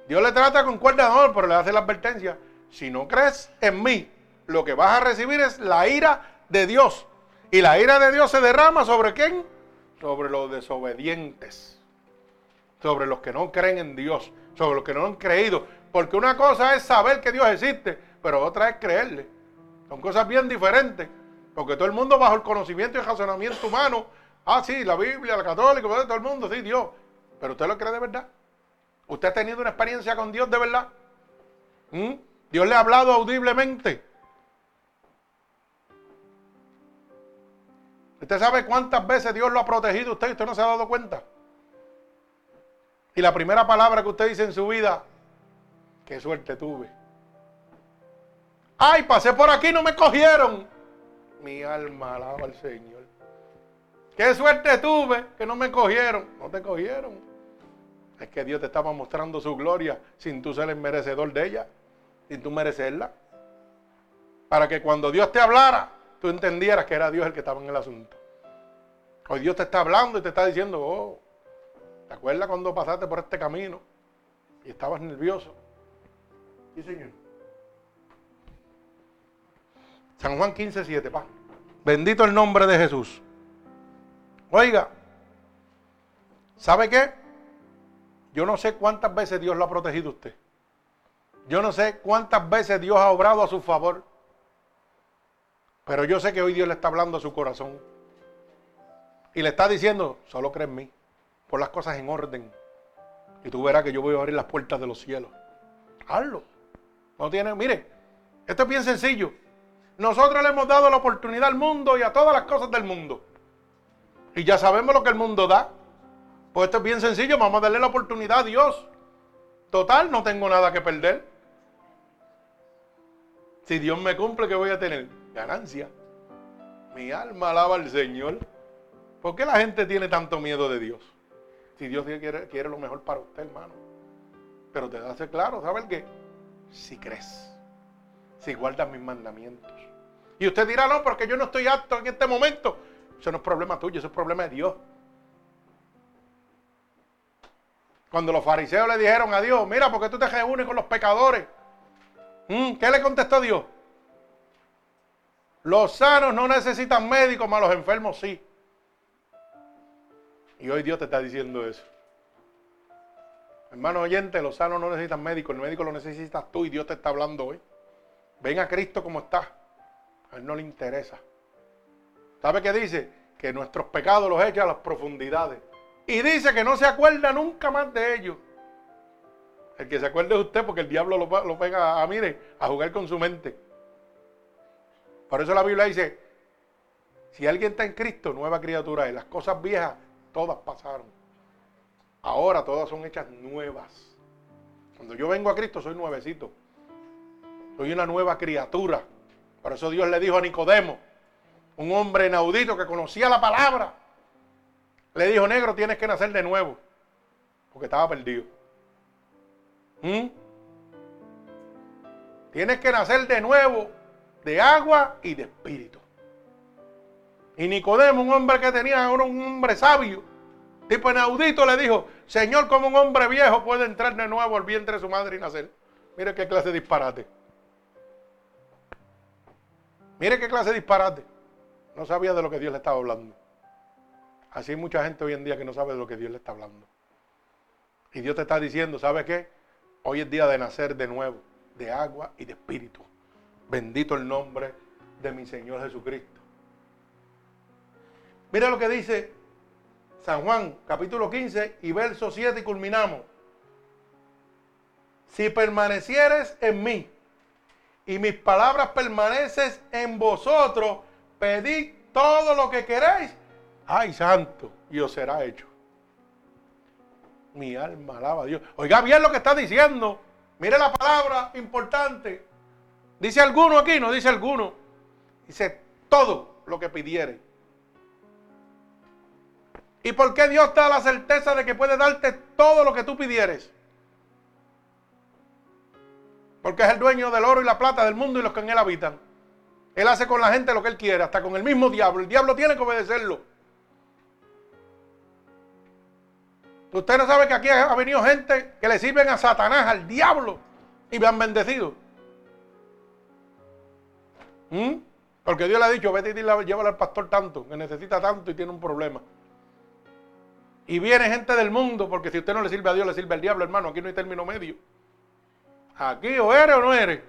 Dios le trata con cuerda de honor, pero le hace la advertencia. Si no crees en mí, lo que vas a recibir es la ira de Dios. Y la ira de Dios se derrama sobre quién? Sobre los desobedientes. Sobre los que no creen en Dios. Sobre los que no han creído. Porque una cosa es saber que Dios existe, pero otra es creerle. Son cosas bien diferentes. Porque todo el mundo bajo el conocimiento y el razonamiento humano. Ah, sí, la Biblia, la católica, todo el mundo, sí, Dios. Pero usted lo cree de verdad. ¿Usted ha tenido una experiencia con Dios de verdad? ¿Mm? Dios le ha hablado audiblemente. ¿Usted sabe cuántas veces Dios lo ha protegido usted y usted no se ha dado cuenta? Y la primera palabra que usted dice en su vida, qué suerte tuve. Ay, pasé por aquí no me cogieron. Mi alma alaba al Señor. Qué suerte tuve que no me cogieron. No te cogieron. Es que Dios te estaba mostrando su gloria sin tú ser el merecedor de ella, sin tú merecerla. Para que cuando Dios te hablara, tú entendieras que era Dios el que estaba en el asunto. Hoy Dios te está hablando y te está diciendo, oh, ¿te acuerdas cuando pasaste por este camino y estabas nervioso? Sí, Señor. San Juan 15, 7, pa. Bendito el nombre de Jesús. Oiga, ¿sabe qué? Yo no sé cuántas veces Dios lo ha protegido a usted. Yo no sé cuántas veces Dios ha obrado a su favor. Pero yo sé que hoy Dios le está hablando a su corazón. Y le está diciendo, solo cree en mí. Pon las cosas en orden. Y tú verás que yo voy a abrir las puertas de los cielos. Hazlo. No tiene, mire, esto es bien sencillo. Nosotros le hemos dado la oportunidad al mundo y a todas las cosas del mundo. Y ya sabemos lo que el mundo da. Pues esto es bien sencillo, vamos a darle la oportunidad a Dios. Total, no tengo nada que perder. Si Dios me cumple, ¿qué voy a tener? Ganancia. Mi alma alaba al Señor. ¿Por qué la gente tiene tanto miedo de Dios? Si Dios quiere, quiere lo mejor para usted, hermano. Pero te hace claro, ¿sabes qué? Si crees, si guardas mis mandamientos. Y usted dirá, no, porque yo no estoy apto en este momento. Eso no es problema tuyo, eso es problema de Dios. Cuando los fariseos le dijeron a Dios, mira, ¿por qué tú te reúnes con los pecadores? ¿Mm? ¿Qué le contestó Dios? Los sanos no necesitan médicos, más los enfermos sí. Y hoy Dios te está diciendo eso. Hermano oyente, los sanos no necesitan médicos, el médico lo necesitas tú y Dios te está hablando hoy. Ven a Cristo como está. A Él no le interesa. ¿Sabe qué dice? Que nuestros pecados los echa a las profundidades. Y dice que no se acuerda nunca más de ellos. El que se acuerde de usted, porque el diablo lo, lo pega mire, a jugar con su mente. Por eso la Biblia dice, si alguien está en Cristo, nueva criatura es. Las cosas viejas, todas pasaron. Ahora todas son hechas nuevas. Cuando yo vengo a Cristo, soy nuevecito. Soy una nueva criatura. Por eso Dios le dijo a Nicodemo, un hombre inaudito que conocía la palabra, le dijo, negro, tienes que nacer de nuevo, porque estaba perdido. ¿Mm? Tienes que nacer de nuevo de agua y de espíritu. Y Nicodemo, un hombre que tenía, un hombre sabio, tipo inaudito, le dijo, Señor, como un hombre viejo puede entrar de nuevo al vientre de su madre y nacer. Mire qué clase de disparate. Mire qué clase de disparate. No sabía de lo que Dios le estaba hablando. Así hay mucha gente hoy en día que no sabe de lo que Dios le está hablando. Y Dios te está diciendo, ¿sabe qué? Hoy es día de nacer de nuevo, de agua y de espíritu. Bendito el nombre de mi Señor Jesucristo. Mira lo que dice San Juan, capítulo 15 y verso 7 y culminamos. Si permanecieres en mí y mis palabras permanecen en vosotros, pedid todo lo que queréis. Ay, santo, y os será hecho. Mi alma alaba a Dios. Oiga bien lo que está diciendo. Mire la palabra importante. Dice alguno aquí, no dice alguno. Dice todo lo que pidiere. ¿Y por qué Dios te da la certeza de que puede darte todo lo que tú pidieres? Porque es el dueño del oro y la plata del mundo y los que en él habitan. Él hace con la gente lo que él quiere, hasta con el mismo diablo. El diablo tiene que obedecerlo. Usted no sabe que aquí ha venido gente que le sirven a Satanás, al diablo, y me han bendecido. ¿Mm? Porque Dios le ha dicho, vete y llévale al pastor tanto, que necesita tanto y tiene un problema. Y viene gente del mundo, porque si usted no le sirve a Dios, le sirve al diablo, hermano. Aquí no hay término medio. Aquí o eres o no eres.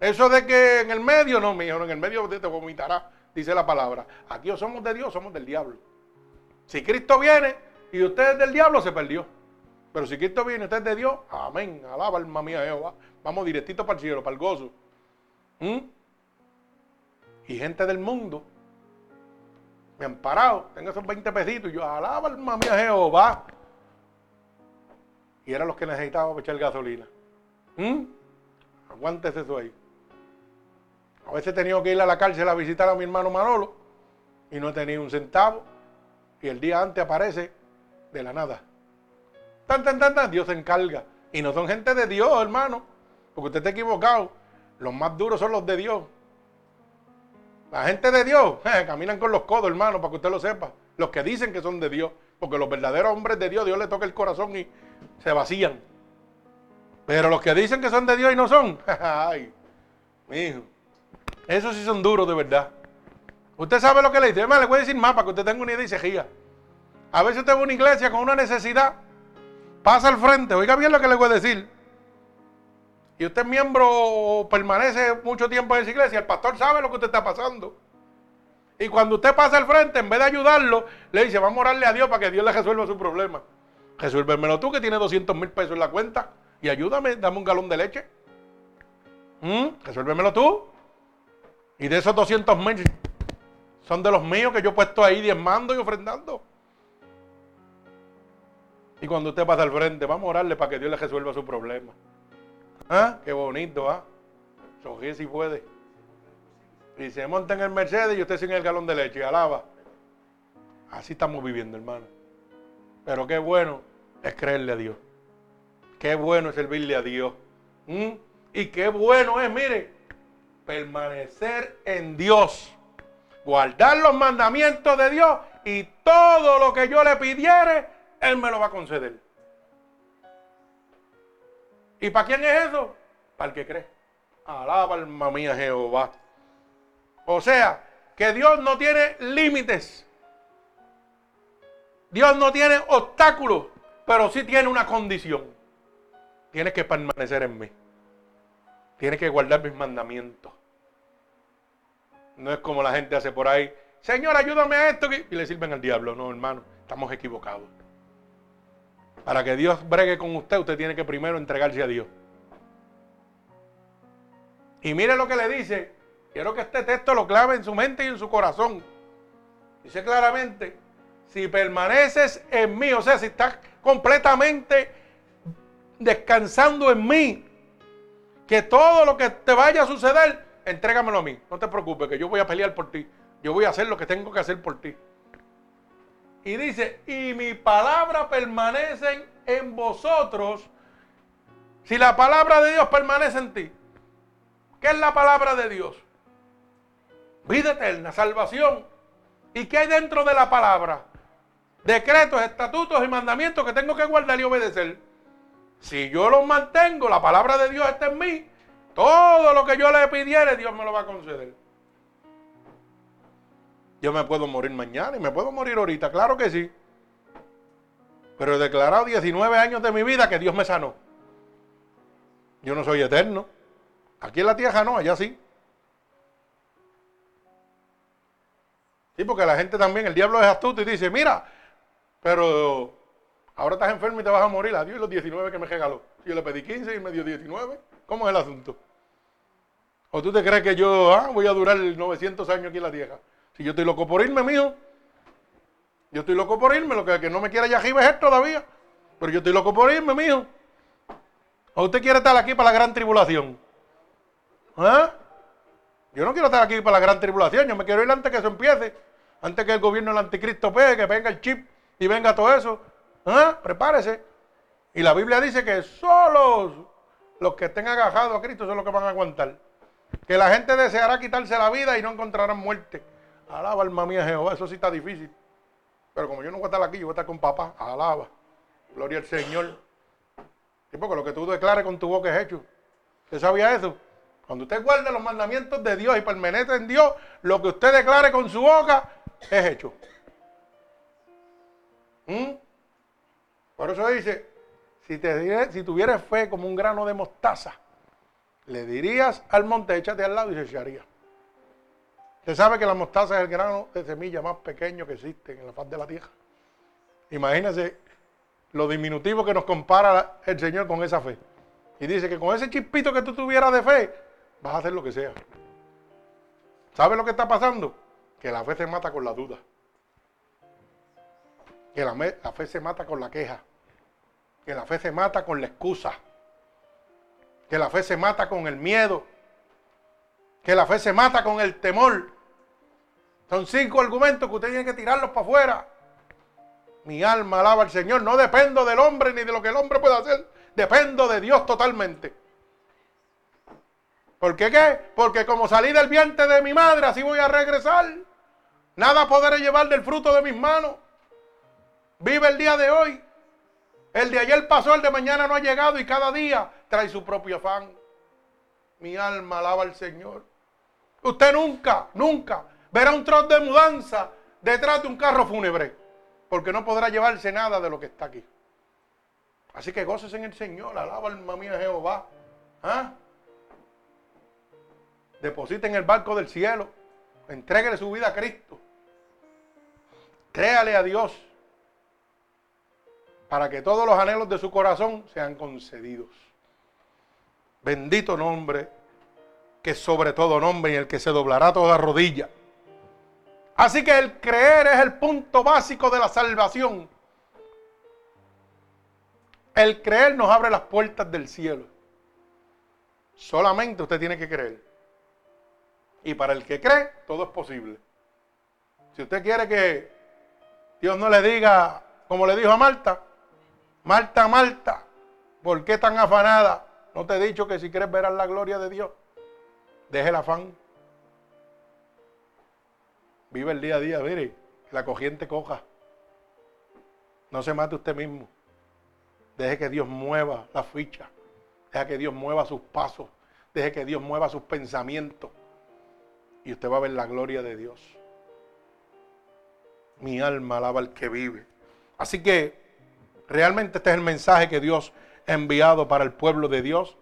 Eso de que en el medio, no, mi hijo, en el medio te vomitará, dice la palabra. Aquí o somos de Dios somos del diablo. Si Cristo viene y usted es del diablo, se perdió. Pero si Cristo viene y usted es de Dios, amén, alaba alma mía Jehová. Vamos directito para el cielo, para el gozo. ¿Mm? Y gente del mundo me han parado, tengo esos 20 pesitos y yo alaba alma mía Jehová. Y eran los que necesitaban echar gasolina. ¿Mm? Aguántese eso ahí. A veces he tenido que ir a la cárcel a visitar a mi hermano Manolo y no he tenido un centavo. Y el día antes aparece de la nada. Tan, tan, Dios se encarga. Y no son gente de Dios, hermano. Porque usted está equivocado. Los más duros son los de Dios. La gente de Dios eh, caminan con los codos, hermano, para que usted lo sepa. Los que dicen que son de Dios. Porque los verdaderos hombres de Dios, Dios le toca el corazón y se vacían. Pero los que dicen que son de Dios y no son, ay, hijo, esos sí son duros de verdad. Usted sabe lo que le dice. Además, le voy a decir más para que usted tenga una idea y se. A veces usted va a una iglesia con una necesidad, pasa al frente, oiga bien lo que le voy a decir y usted es miembro permanece mucho tiempo en esa iglesia, el pastor sabe lo que usted está pasando. Y cuando usted pasa al frente, en vez de ayudarlo, le dice, vamos a orarle a Dios para que Dios le resuelva su problema. Resuélvemelo tú que tienes 200 mil pesos en la cuenta y ayúdame, dame un galón de leche. ¿Mm? Resuélvemelo tú. Y de esos 200 mil son de los míos que yo he puesto ahí diezmando y ofrendando. Y cuando usted pasa al frente, vamos a orarle para que Dios le resuelva su problema. ¿Ah? Qué bonito, ¿ah? Sonríe si puede. Y se monta en el Mercedes y usted sin el galón de leche, alaba. Así estamos viviendo, hermano. Pero qué bueno es creerle a Dios. Qué bueno es servirle a Dios. ¿Mm? Y qué bueno es, mire, permanecer en Dios. Guardar los mandamientos de Dios y todo lo que yo le pidiere, Él me lo va a conceder. ¿Y para quién es eso? Para el que cree. Alaba alma mía Jehová. O sea, que Dios no tiene límites. Dios no tiene obstáculos, pero sí tiene una condición. Tienes que permanecer en mí. Tienes que guardar mis mandamientos. No es como la gente hace por ahí. Señor, ayúdame a esto. Y le sirven al diablo. No, hermano, estamos equivocados. Para que Dios bregue con usted, usted tiene que primero entregarse a Dios. Y mire lo que le dice. Quiero que este texto lo clave en su mente y en su corazón. Dice claramente, si permaneces en mí, o sea, si estás completamente descansando en mí, que todo lo que te vaya a suceder, entrégamelo a mí. No te preocupes, que yo voy a pelear por ti. Yo voy a hacer lo que tengo que hacer por ti. Y dice, y mi palabra permanece en vosotros. Si la palabra de Dios permanece en ti, ¿qué es la palabra de Dios? Vida eterna, salvación. ¿Y qué hay dentro de la palabra? Decretos, estatutos y mandamientos que tengo que guardar y obedecer. Si yo los mantengo, la palabra de Dios está en mí, todo lo que yo le pidiere, Dios me lo va a conceder. Yo me puedo morir mañana y me puedo morir ahorita, claro que sí. Pero he declarado 19 años de mi vida que Dios me sanó. Yo no soy eterno. Aquí en la tierra no, allá sí. Sí, porque la gente también, el diablo es astuto y dice, mira, pero ahora estás enfermo y te vas a morir. Adiós los 19 que me regaló. Yo le pedí 15 y me dio 19. ¿Cómo es el asunto? ¿O tú te crees que yo ah, voy a durar 900 años aquí en la tierra? Si yo estoy loco por irme, mijo. Yo estoy loco por irme. Lo que, que no me quiere allá arriba es él todavía. Pero yo estoy loco por irme, mijo. ¿O usted quiere estar aquí para la gran tribulación? ¿Ah? Yo no quiero estar aquí para la gran tribulación. Yo me quiero ir antes que eso empiece. Antes que el gobierno del anticristo pegue, que venga el chip y venga todo eso. ¿Ah? Prepárese. Y la Biblia dice que solo los que estén agajados a Cristo son los que van a aguantar. Que la gente deseará quitarse la vida y no encontrarán muerte. Alaba, alma mía, Jehová. Eso sí está difícil. Pero como yo no voy a estar aquí, yo voy a estar con papá. Alaba. Gloria al Señor. Y porque lo que tú declares con tu boca es hecho. ¿Usted sabía eso? Cuando usted guarda los mandamientos de Dios y permanece en Dios, lo que usted declare con su boca es hecho. ¿Mm? Por eso dice, si, te, si tuvieras fe como un grano de mostaza, le dirías al monte, échate al lado y se echaría. Usted sabe que la mostaza es el grano de semilla más pequeño que existe en la faz de la tierra. Imagínese lo diminutivo que nos compara el Señor con esa fe. Y dice que con ese chispito que tú tuvieras de fe, vas a hacer lo que sea. ¿Sabe lo que está pasando? Que la fe se mata con la duda. Que la, la fe se mata con la queja. Que la fe se mata con la excusa. Que la fe se mata con el miedo. Que la fe se mata con el temor. Son cinco argumentos que usted tiene que tirarlos para afuera. Mi alma alaba al Señor. No dependo del hombre ni de lo que el hombre pueda hacer. Dependo de Dios totalmente. ¿Por qué qué? Porque como salí del vientre de mi madre, así voy a regresar. Nada podré llevar del fruto de mis manos. Vive el día de hoy. El de ayer pasó, el de mañana no ha llegado y cada día trae su propio afán. Mi alma alaba al Señor. Usted nunca, nunca verá un trozo de mudanza detrás de un carro fúnebre, porque no podrá llevarse nada de lo que está aquí. Así que goces en el Señor, alaba alma mía Jehová. ¿Ah? Deposite en el barco del cielo, entréguele su vida a Cristo. Créale a Dios para que todos los anhelos de su corazón sean concedidos. Bendito nombre, que sobre todo nombre y el que se doblará toda rodilla. Así que el creer es el punto básico de la salvación. El creer nos abre las puertas del cielo. Solamente usted tiene que creer. Y para el que cree, todo es posible. Si usted quiere que Dios no le diga, como le dijo a Marta, Marta, Marta, ¿por qué tan afanada? No te he dicho que si quieres ver la gloria de Dios, deje el afán. Vive el día a día, mire, la corriente coja. No se mate usted mismo. Deje que Dios mueva la ficha. Deje que Dios mueva sus pasos. Deje que Dios mueva sus pensamientos. Y usted va a ver la gloria de Dios. Mi alma alaba al que vive. Así que realmente este es el mensaje que Dios ha enviado para el pueblo de Dios.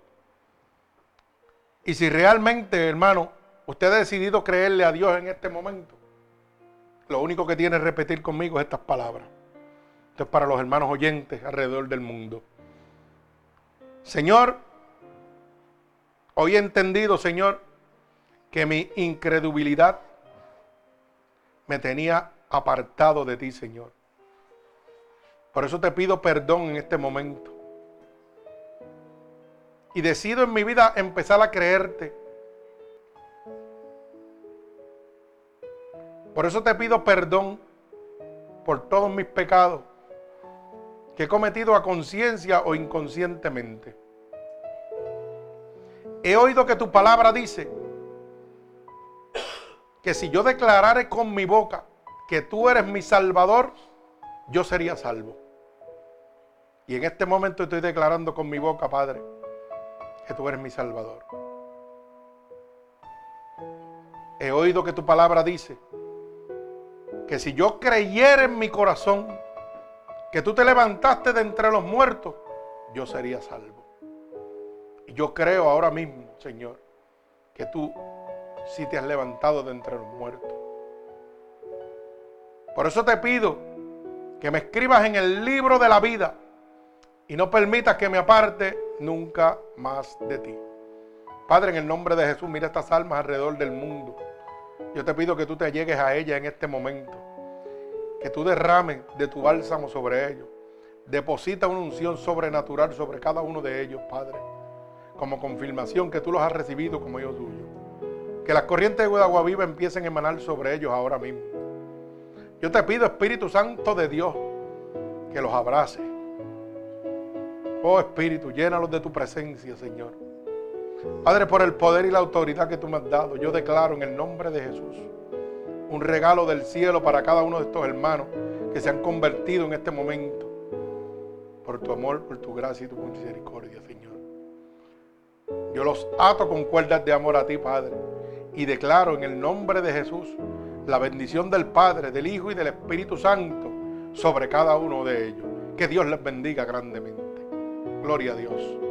Y si realmente, hermano, usted ha decidido creerle a Dios en este momento, lo único que tiene que repetir conmigo es estas palabras. Esto es para los hermanos oyentes alrededor del mundo. Señor, hoy he entendido, Señor, que mi incredulidad me tenía apartado de ti, Señor. Por eso te pido perdón en este momento. Y decido en mi vida empezar a creerte. Por eso te pido perdón por todos mis pecados que he cometido a conciencia o inconscientemente. He oído que tu palabra dice que si yo declarare con mi boca que tú eres mi salvador, yo sería salvo. Y en este momento estoy declarando con mi boca, Padre, que tú eres mi salvador. He oído que tu palabra dice que si yo creyera en mi corazón que tú te levantaste de entre los muertos, yo sería salvo. Y yo creo ahora mismo, Señor, que tú sí te has levantado de entre los muertos. Por eso te pido que me escribas en el libro de la vida y no permitas que me aparte nunca más de ti. Padre, en el nombre de Jesús, mira estas almas alrededor del mundo. Yo te pido que tú te llegues a ellas en este momento. Que tú derrames de tu bálsamo sobre ellos. Deposita una unción sobrenatural sobre cada uno de ellos, Padre. Como confirmación que tú los has recibido como hijos tuyos. Que las corrientes de agua viva empiecen a emanar sobre ellos ahora mismo. Yo te pido, Espíritu Santo de Dios, que los abrace. Oh Espíritu, llénalos de tu presencia, Señor. Padre, por el poder y la autoridad que tú me has dado, yo declaro en el nombre de Jesús un regalo del cielo para cada uno de estos hermanos que se han convertido en este momento. Por tu amor, por tu gracia y tu misericordia, Señor. Yo los ato con cuerdas de amor a ti, Padre. Y declaro en el nombre de Jesús la bendición del Padre, del Hijo y del Espíritu Santo sobre cada uno de ellos. Que Dios les bendiga grandemente. Gloria a Dios.